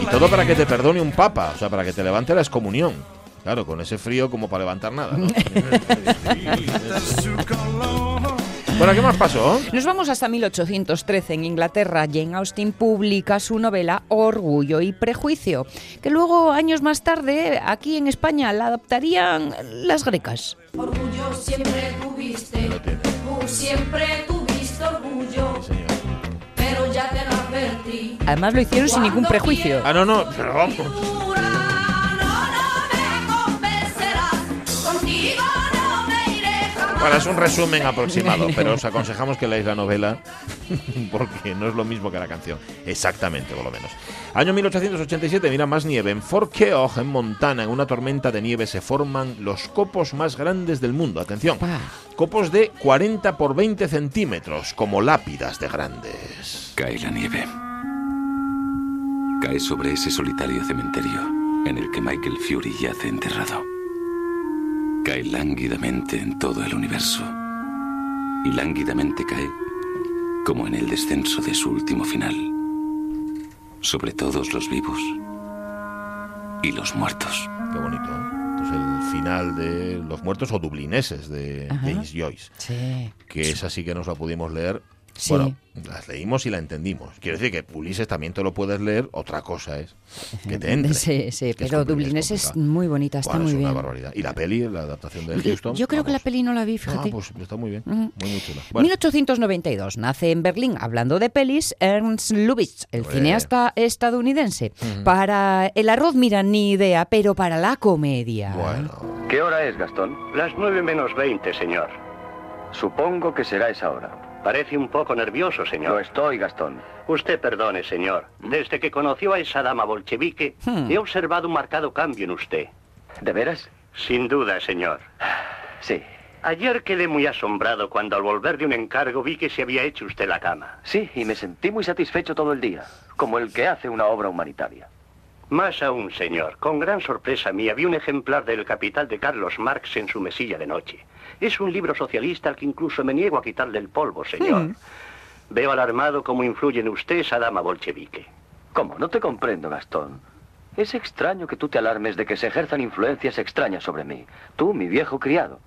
Y todo para que te perdone un papa, o sea, para que te levante la excomunión. Claro, con ese frío como para levantar nada. ¿no? bueno, ¿qué más pasó? Nos vamos hasta 1813 en Inglaterra. Jane Austen publica su novela Orgullo y Prejuicio, que luego, años más tarde, aquí en España la adaptarían las grecas. Orgullo siempre tuviste, tú siempre tuviste orgullo, pero ya te lo advertí. Además lo hicieron sin ningún prejuicio. Ah, no, no, pero vamos. Bueno, es un resumen aproximado, pero os aconsejamos que leáis la novela porque no es lo mismo que la canción. Exactamente, por lo menos. Año 1887, mira, más nieve. En Fort Keogh, en Montana, en una tormenta de nieve se forman los copos más grandes del mundo. Atención, copos de 40 por 20 centímetros, como lápidas de grandes. Cae la nieve. Cae sobre ese solitario cementerio en el que Michael Fury yace enterrado. Cae lánguidamente en todo el universo. Y lánguidamente cae como en el descenso de su último final. Sobre todos los vivos y los muertos. Qué bonito, ¿eh? Esto es el final de Los Muertos o Dublineses de Ajá. James Joyce. Sí. que esa sí que nos la pudimos leer. Sí. Bueno, las leímos y la entendimos. Quiero decir que Ulises también te lo puedes leer, otra cosa es que te entre. Sí, sí, Que es pero Dublines es muy bonita, está Bueno, muy es una bien. barbaridad. Y la peli, la adaptación de Houston. Yo creo que la peli no la vi, Ah, fíjate. pues está muy bien, muy, muy chula. Bueno, 1892 nace en Berlín, hablando de pelis, Ernst Lubitsch, el cineasta estadounidense. Ujú. Para el arroz, mira, ni idea, pero para la comedia. ¿Qué hora es, Gastón? Las nueve menos veinte, señor. Supongo que será esa hora. Parece un poco nervioso, señor. Lo estoy, Gastón. Usted perdone, señor. Desde que conoció a esa dama bolchevique, Hmm. he observado un marcado cambio en usted. ¿De veras? Sin duda, señor. Sí. Ayer quedé muy asombrado cuando al volver de un encargo vi que se había hecho usted la cama. Sí, y me sentí muy satisfecho todo el día, como el que hace una obra humanitaria. Más aún, señor, con gran sorpresa mía vi un ejemplar del Capital de Carlos Marx en su mesilla de noche. Es un libro socialista al que incluso me niego a quitarle el polvo, señor. Hmm. Veo alarmado cómo influye en usted esa dama bolchevique. ¿Cómo? No te comprendo, Gastón. Es extraño que tú te alarmes de que se ejerzan influencias extrañas sobre mí. Tú, mi viejo criado.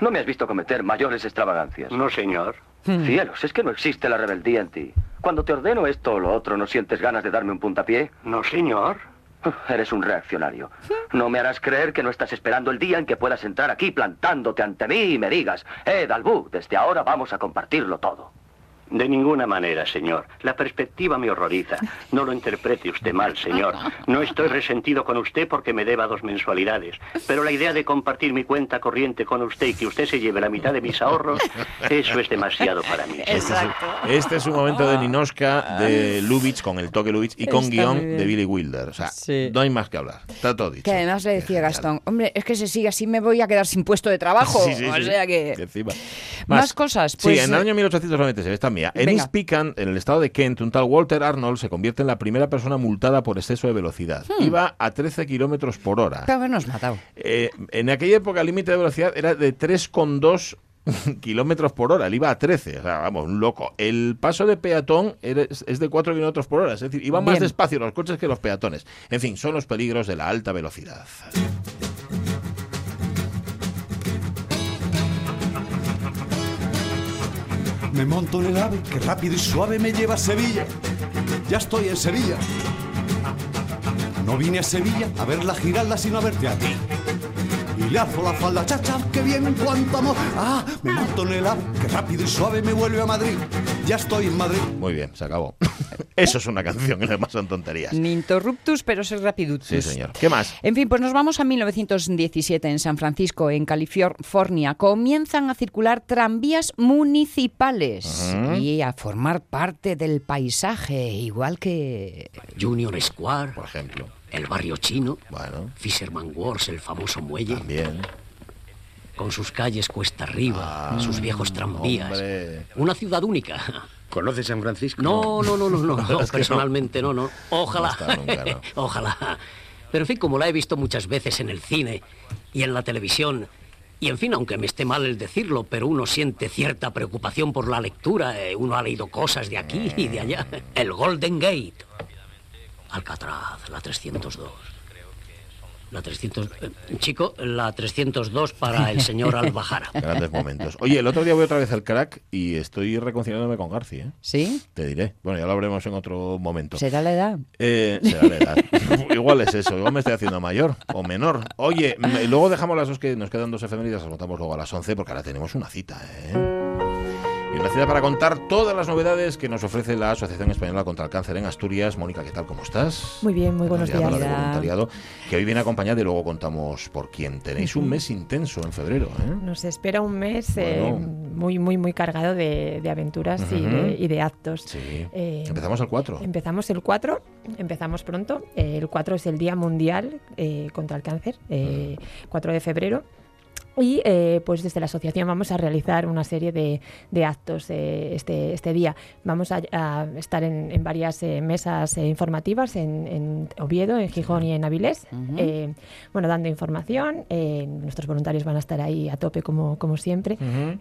No me has visto cometer mayores extravagancias. No, señor. Cielos, es que no existe la rebeldía en ti. Cuando te ordeno esto o lo otro, ¿no sientes ganas de darme un puntapié? No, señor. Eres un reaccionario. No me harás creer que no estás esperando el día en que puedas entrar aquí plantándote ante mí y me digas, eh, Dalbú, desde ahora vamos a compartirlo todo. De ninguna manera, señor. La perspectiva me horroriza. No lo interprete usted mal, señor. No estoy resentido con usted porque me deba dos mensualidades. Pero la idea de compartir mi cuenta corriente con usted y que usted se lleve la mitad de mis ahorros, eso es demasiado para mí. señor. Este es un momento de Ninoska, de Lubitsch, con el toque Lubitsch, y con Está guion de Billy Wilder. O sea, no hay más que hablar. Está todo dicho. Que además le decía Gastón, hombre, es que si sigue así me voy a quedar sin puesto de trabajo. Sí, sí, o sí. sea que... Encima. Más cosas, pues, sí, en el eh, año 1896, esta En Venga. East Pican, en el estado de Kent, un tal Walter Arnold se convierte en la primera persona multada por exceso de velocidad. Hmm. Iba a 13 kilómetros por hora. Habernos matado. Eh, en aquella época el límite de velocidad era de 3,2 kilómetros por hora. Él iba a 13. O sea, vamos, un loco. El paso de peatón es de 4 kilómetros por hora. Es decir, iban más despacio los coches que los peatones. En fin, son los peligros de la alta velocidad. Me monto en el ave que rápido y suave me lleva a Sevilla. Ya estoy en Sevilla. No vine a Sevilla a ver la giralda sino a verte a ti. Y le alzo la falda, chacha, que bien, cuánto amor. Ah, me monto en el ave que rápido y suave me vuelve a Madrid. Ya estoy en Madrid. Muy bien, se acabó. Eso es una canción, y lo demás son tonterías. Ni interruptus, pero ser rapidutus. Sí, señor. ¿Qué más? En fin, pues nos vamos a 1917 en San Francisco, en California. Comienzan a circular tranvías municipales Ajá. y a formar parte del paisaje, igual que... Union Square, por ejemplo. El barrio chino. Bueno. Fisherman Wharf, el famoso muelle. También. Con sus calles cuesta arriba, sus viejos tranvías. hombre. Una ciudad única. ¿Conoces San Francisco? No, no, no, no, no. personalmente no, no. Ojalá. No está nunca, no. Ojalá. Pero en fin, como la he visto muchas veces en el cine y en la televisión, y en fin, aunque me esté mal el decirlo, pero uno siente cierta preocupación por la lectura. eh, Uno ha leído cosas de aquí y de allá. El Golden Gate. Alcatraz, la 302. La 300... eh, chico, la 302 para el señor Albajara. Grandes momentos. Oye, el otro día voy otra vez al crack y estoy reconciliándome con Garci, ¿eh? ¿Sí? Te diré. Bueno, ya lo habremos en otro momento. ¿Será la edad? Eh, será la edad. igual es eso, igual me estoy haciendo mayor o menor. Oye, m- luego dejamos las dos que nos quedan dos efemérides, las votamos luego a las 11 porque ahora tenemos una cita, ¿eh? Y una cita para contar todas las novedades que nos ofrece la Asociación Española contra el Cáncer en Asturias. Mónica, ¿qué tal? ¿Cómo estás? Muy bien, muy buenos días. de voluntariado, que hoy viene acompañada y luego contamos por quién. Tenéis un mes intenso en febrero, ¿eh? Nos espera un mes eh, muy, muy, muy cargado de, de aventuras y, de, y de actos. Sí. Eh, Empezamos el 4. Empezamos el 4, empezamos pronto. El 4 es el Día Mundial contra el Cáncer, eh, 4 de febrero. Y eh, pues desde la asociación vamos a realizar una serie de, de actos eh, este, este día. Vamos a, a estar en, en varias eh, mesas eh, informativas en, en Oviedo, en Gijón y en Avilés. Eh, bueno, dando información. eh, nuestros voluntarios van a estar ahí a tope como, como siempre.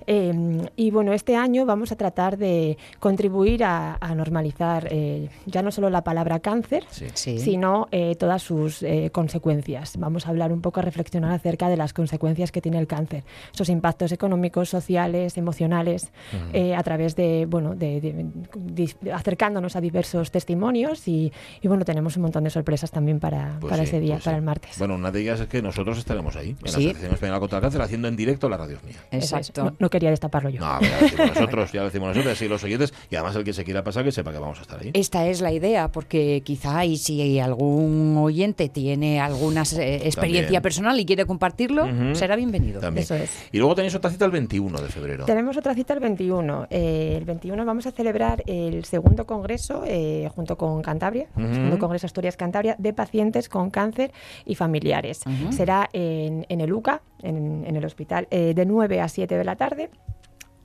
Eh, y bueno, este año vamos a tratar de contribuir a, a normalizar eh, ya no solo la palabra cáncer, Sí. sino eh, todas sus eh, consecuencias. Vamos a hablar un poco, a reflexionar acerca de las consecuencias que tiene el cáncer, esos impactos económicos, sociales, emocionales, Ujú. eh, a través de, bueno, de, de- de- acercándonos a diversos testimonios y, y, bueno, tenemos un montón de sorpresas también para, Pues para sí, ese día, pues para sí. el martes. Bueno, una de ellas es que nosotros estaremos ahí, en la Sí. Asociación Española contra el Cáncer, haciendo en directo la radio mía. Es. No, no quería destaparlo yo. No, a ver, ya lo decimos nosotros, ya lo decimos nosotros, así los oyentes, y además el que se quiera pasar, que sepa que vamos a estar ahí. Esta es la idea, porque quizá y si algún oyente tiene alguna eh, experiencia También. personal y quiere compartirlo, Ujú. será bienvenido. Contenido. También. Eso es. Y luego tenéis otra cita el 21 de febrero. Tenemos otra cita el 21. Eh, el 21 vamos a celebrar el segundo congreso eh, junto con Cantabria, el segundo congreso Asturias Cantabria de pacientes con cáncer y familiares. Será en, en el UCA, en, en el hospital, eh, de 9 a 7 de la tarde.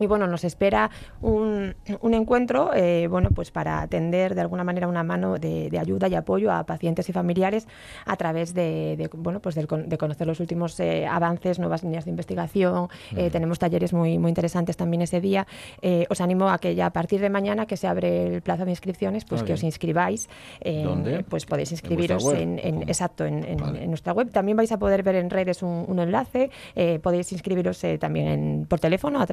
Y bueno, nos espera un, un encuentro eh, bueno, pues para atender de alguna manera una mano de, de ayuda y apoyo a pacientes y familiares a través de, de, bueno, pues con- de conocer los últimos eh, avances, nuevas líneas de investigación. Eh, tenemos talleres muy, muy interesantes también ese día. Eh, os animo a que ya a partir de mañana que se abre el plazo de inscripciones, pues Ah, que os inscribáis. ¿Dónde? Pues podéis ¿En vuestra inscribiros en, exacto, en, nuestra web. También vais a poder ver en redes un, un enlace. eh, podéis inscribiros eh, también en- por teléfono, a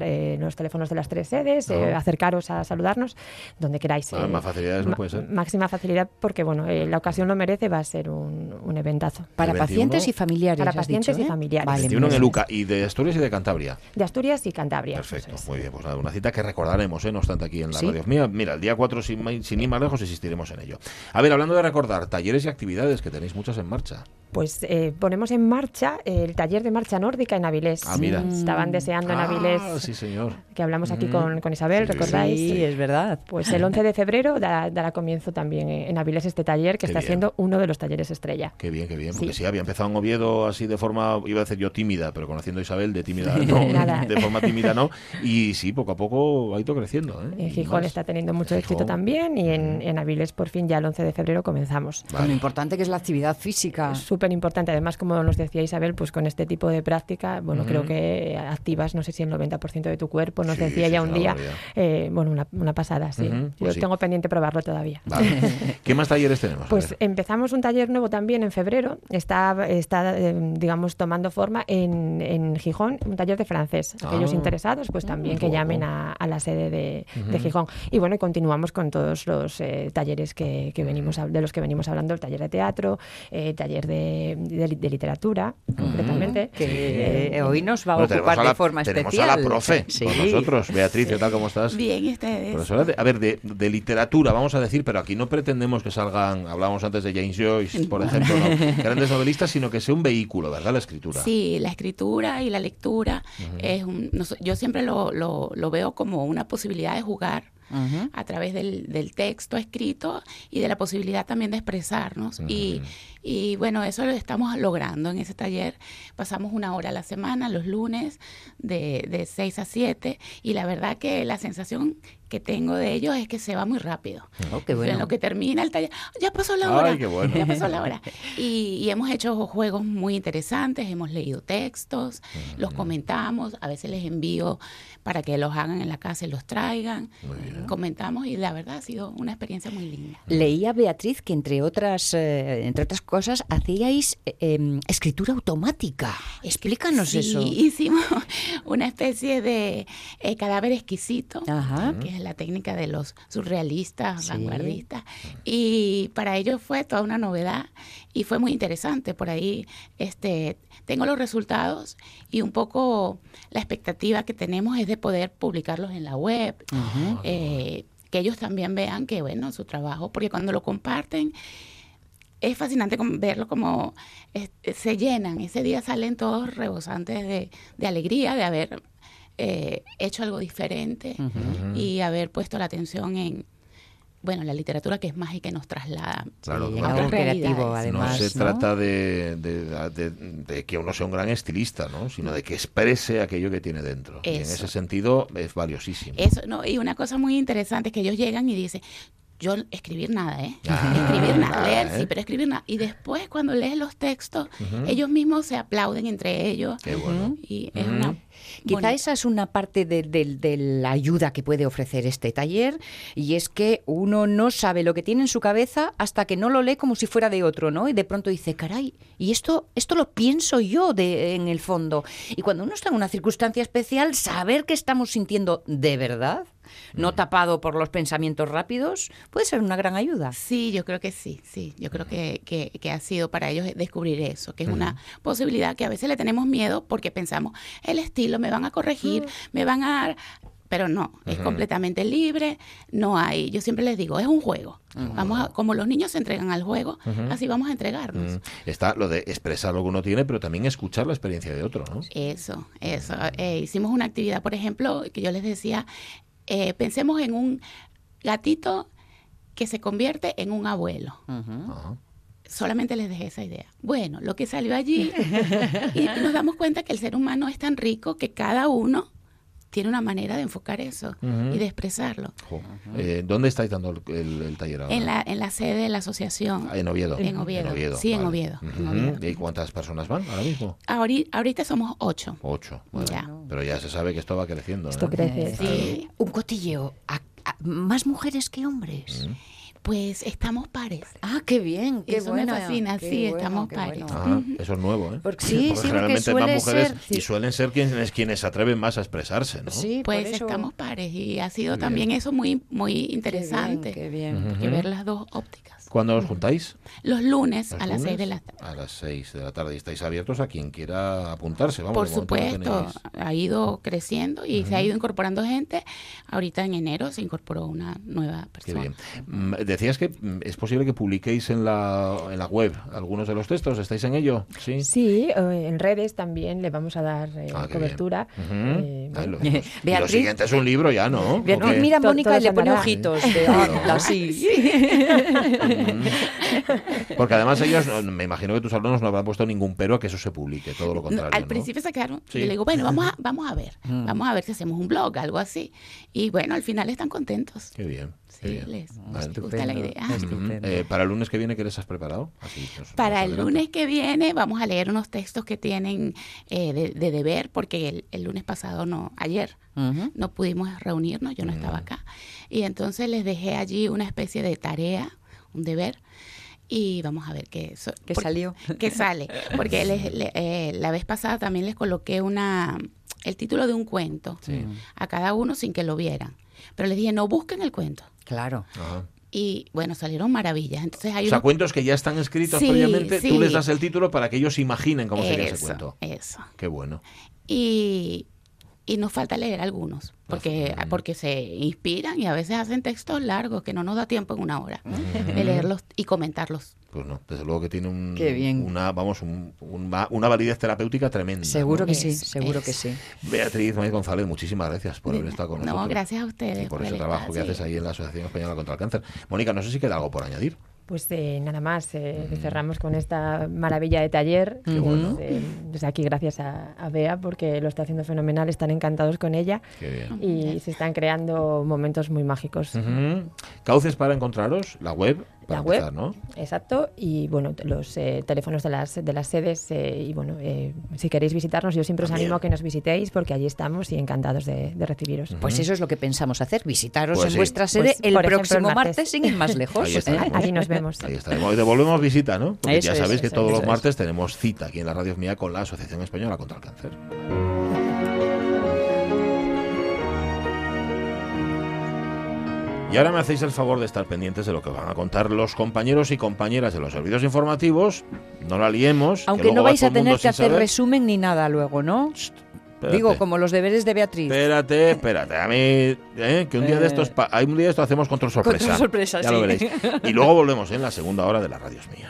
los teléfonos de las tres sedes, eh, acercaros a saludarnos donde queráis. Ah, eh, más facilidades no puede ser. Máxima facilidad porque bueno, eh, la ocasión lo merece, va a ser un, un eventazo. Para pacientes 21. y familiares. Para pacientes dicho, y ¿eh? familiares. Vale, 21 en el. UCA y de Asturias y de Cantabria. De Asturias y Cantabria. Perfecto, muy bien. Pues nada, una cita que recordaremos, ¿eh? no obstante aquí en la Sí. radio. Mira, mira, el día 4, sin, sin ir más lejos, insistiremos en ello. A ver, hablando de recordar, talleres y actividades que tenéis muchas en marcha. Pues eh, ponemos en marcha el taller de marcha nórdica en Avilés. Ah, mira. Estaban deseando en Ah, Avilés sí, señor. Que hablamos aquí Mm. con, con Isabel, ¿recordáis? Sí, es verdad. Pues el 11 de febrero dará, dará comienzo también eh, en Avilés este taller, que Qué está bien. siendo uno de los talleres estrella. Qué bien, qué bien. Porque Sí. sí, había empezado en Oviedo así de forma, iba a decir yo tímida, pero conociendo a Isabel de tímida no, Nada. de forma tímida no. Y sí, poco a poco ha ido creciendo. ¿eh? En Gijón está teniendo mucho Gijón. éxito también y en, en Avilés por fin ya el 11 de febrero comenzamos. Con lo importante que es la actividad física. Súper importante, además como nos decía Isabel, pues con este tipo de práctica, bueno, creo que activas, no sé si el 90% de tu cuerpo, nos Sí, decía sí, ya un día, eh, bueno, una, una pasada, sí. Pues Yo sí. tengo pendiente probarlo todavía. Vale. ¿Qué más talleres tenemos? A Pues empezamos un taller nuevo también en febrero. Está, está eh, digamos, tomando forma en, en Gijón, un taller de francés. Aquellos Ah. interesados, pues también que llamen a, a la sede de. Gijón. Y bueno, y continuamos con todos los eh, talleres que, que venimos hab- de los que venimos hablando, el taller de teatro, eh, taller de, de li- de literatura, concretamente. Que eh, hoy nos va a Bueno, tenemos ocupar a la- de forma tenemos especial. a la profe Sí. Nosotros. Beatriz, ¿qué tal? ¿Cómo estás? Bien, ¿y ustedes? Profesora de- a ver, de, de literatura, vamos a decir, pero aquí no pretendemos que salgan, hablábamos antes de James Joyce, por ejemplo, ¿no? grandes novelistas, sino que sea un vehículo, ¿verdad? La escritura. Sí, la escritura y la lectura es un, yo siempre lo, lo, lo veo como una posibilidad de jugar a través del, del texto escrito y de la posibilidad también de expresarnos. y, y bueno, eso lo estamos logrando en ese taller. Pasamos una hora a la semana, los lunes, de, de 6 a 7, y la verdad que la sensación que tengo de ellos es que se va muy rápido. Oh, qué bueno. En lo que termina el taller, ya pasó la Ay, hora. qué bueno. Ya pasó la hora. Y, y hemos hecho juegos muy interesantes, hemos leído textos, los comentamos, a veces les envío para que los hagan en la casa y los traigan. Comentamos y la verdad ha sido una experiencia muy linda. Leía Beatriz que entre otras eh, entre otras cosas hacíais eh, em, escritura automática. Explícanos Sí, eso. hicimos una especie de eh, cadáver exquisito, Ajá. que es la técnica de los surrealistas, Sí. vanguardistas. Y para ellos fue toda una novedad y fue muy interesante. Por ahí este, tengo los resultados y un poco la expectativa que tenemos es de poder publicarlos en la web. Ujú. eh, que ellos también vean que, bueno, su trabajo, porque cuando lo comparten, es fascinante verlo como eh, se llenan. Ese día salen todos rebosantes de, de alegría de haber eh, hecho algo diferente y haber puesto la atención en, bueno, la literatura que es mágica y nos traslada Claro, a claro. otras Algo creativo, además. no se ¿no? trata de, de- de- de que uno sea un gran estilista, ¿no? sino de que exprese aquello que tiene dentro. Y en ese sentido es valiosísimo. Eso, no, y una cosa muy interesante es que ellos llegan y dicen, yo escribir nada, ¿eh? Ah, escribir nada, nada, leer ¿eh? sí, pero escribir nada. Y después cuando lees los textos, ellos mismos se aplauden entre ellos. Qué bueno. Y es una... Quizá esa es una parte de, de- de la ayuda que puede ofrecer este taller y es que uno no sabe lo que tiene en su cabeza hasta que no lo lee como si fuera de otro, ¿no? Y de pronto dice, caray, y esto, esto lo pienso yo de, en el fondo. Y cuando uno está en una circunstancia especial, saber que estamos sintiendo de verdad, no tapado por los pensamientos rápidos, puede ser una gran ayuda. Sí, yo creo que sí, sí. Yo creo que, que, que ha sido para ellos descubrir eso, que es una posibilidad que a veces le tenemos miedo porque pensamos, el estilo, me van a corregir, me van a... pero no, es completamente libre, no hay, yo siempre les digo, es un juego. Vamos a- como los niños se entregan al juego, así vamos a entregarnos. Mm, Está lo de expresar lo que uno tiene, pero también escuchar la experiencia de otro, ¿no? Eso, eso. Eh, hicimos una actividad, por ejemplo, que yo les decía, eh, pensemos en un gatito que se convierte en un abuelo. Solamente les dejé esa idea. Bueno, lo que salió allí, y nos damos cuenta que el ser humano es tan rico que cada uno tiene una manera de enfocar eso Ujú. y de expresarlo. Eh, ¿Dónde estáis dando el, el- el taller ahora? En la, en la sede de la asociación. Ah, en Oviedo. En Oviedo. Sí, en vale. Oviedo, en Ujú. Oviedo. ¿Y cuántas personas van ahora mismo? Ahori- ahorita somos ocho. Ocho. Bueno, Ya. Pero ya se sabe que esto va creciendo. Esto ¿eh? crece. Sí. Un cotilleo. ¿A- a- ¿Más mujeres que hombres? Pues estamos pares. Ah, qué bien, qué Eso me bueno. fascina, qué sí, bueno, estamos qué pares. bueno. Ah, eso es nuevo, ¿eh? Porque- sí, sí, porque generalmente suele van mujeres ser- y sí. suelen ser quienes, quienes se atreven más a expresarse, ¿no? Sí, pues por eso- estamos pares y ha sido Qué también eso muy muy interesante. qué bien. porque Ujú. ver las dos ópticas. ¿Cuándo os juntáis? Los lunes ¿Los a las lunes? seis de la tarde. A las 6 de la tarde. Y estáis abiertos a quien quiera apuntarse. Vamos, Por supuesto, ha ido creciendo y se ha ido incorporando gente. Ahorita en enero se incorporó una nueva Qué persona. bien. Mm, Decías que mm, es posible que publiquéis en la, en la web algunos de los textos. ¿Estáis en ello? Sí. Sí, eh, en redes también le vamos a dar eh, Ah, qué cobertura. Ujú. Eh, Ay, bueno. lo- y lo Beatriz- siguiente es un libro ya, ¿no? Bien, ¿O qué? mira, To- Mónica y le pone ojitos de sí. Porque además ellos, me imagino que tus alumnos no habrán puesto ningún pero a que eso se publique, todo lo contrario. al ¿no? principio se quedaron. Sí. Yo le digo, bueno, vamos a, vamos a ver. Mm. Vamos a ver si hacemos un blog, algo así. Y bueno, al final están contentos. Qué bien. qué Sí, bien. les Vale. gusta la idea. Eh, ¿Para el lunes que viene qué les has preparado? Así, nos- Para nos el lunes que viene vamos a leer unos textos que tienen eh, de, de deber, porque el, el lunes pasado no, ayer no pudimos reunirnos, yo no estaba acá. Y entonces les dejé allí una especie de tarea, un deber. Y vamos a ver qué, so- ¿Qué por- salió? qué sale. Porque les- le- eh, la vez pasada también les coloqué una el título de un cuento a cada uno sin que lo vieran. Pero les dije, no busquen el cuento. Claro. Ajá. Y bueno, salieron maravillas. Entonces hay O sea, unos- cuentos que ya están escritos Sí, previamente, tú les das el título para que ellos imaginen cómo sería ese cuento. Eso. Qué bueno. Y, y nos falta leer algunos, porque, porque se inspiran y a veces hacen textos largos que no nos da tiempo en una hora de leerlos y comentarlos. Pues no, desde luego que tiene un, Qué bien. una, vamos, un- un- una validez terapéutica tremenda. Seguro ¿no? que sí, Es- seguro es. que sí. Beatriz Maíz González, muchísimas gracias por haber estado con No, nosotros. gracias a ustedes Y por por ese trabajo que haces ahí en la Asociación Española contra el Cáncer. Mónica, no sé si queda algo por añadir. Pues eh, nada más, eh, cerramos con esta maravilla de taller. Qué bueno. pues, eh, desde aquí gracias a, a Bea porque lo está haciendo fenomenal, están encantados con ella Qué bien. y se están creando momentos muy mágicos. Cauces para encontraros, la web, para La web, ¿no? exacto, y bueno, los eh, teléfonos de las, de las sedes, eh, y bueno, eh, si queréis visitarnos, yo siempre os animo a que nos visitéis porque allí estamos y encantados de, de recibiros. Pues eso es lo que pensamos hacer, visitaros Pues en sí. vuestra sede Pues, el por ejemplo, próximo el martes. martes. sin ir más lejos. Ahí nos vemos. Ahí estaremos. Y devolvemos visita, ¿no? Porque Eso ya es, sabéis que eso todos los es. martes tenemos cita aquí en la Radio Mía con la Asociación Española contra el Cáncer. Y ahora me hacéis el favor de estar pendientes de lo que van a contar los compañeros y compañeras de los servicios informativos. No la liemos. que Aunque no va vais a tener que hacer saber. resumen ni nada luego, ¿no? Espérate. Digo, como los deberes de Beatriz. Espérate, espérate. A mí, ¿eh? que un día de estos, hay un día de esto hacemos control sorpresa. Control sorpresa, ya lo veréis. Y luego volvemos en la segunda hora de la Radio es Mía.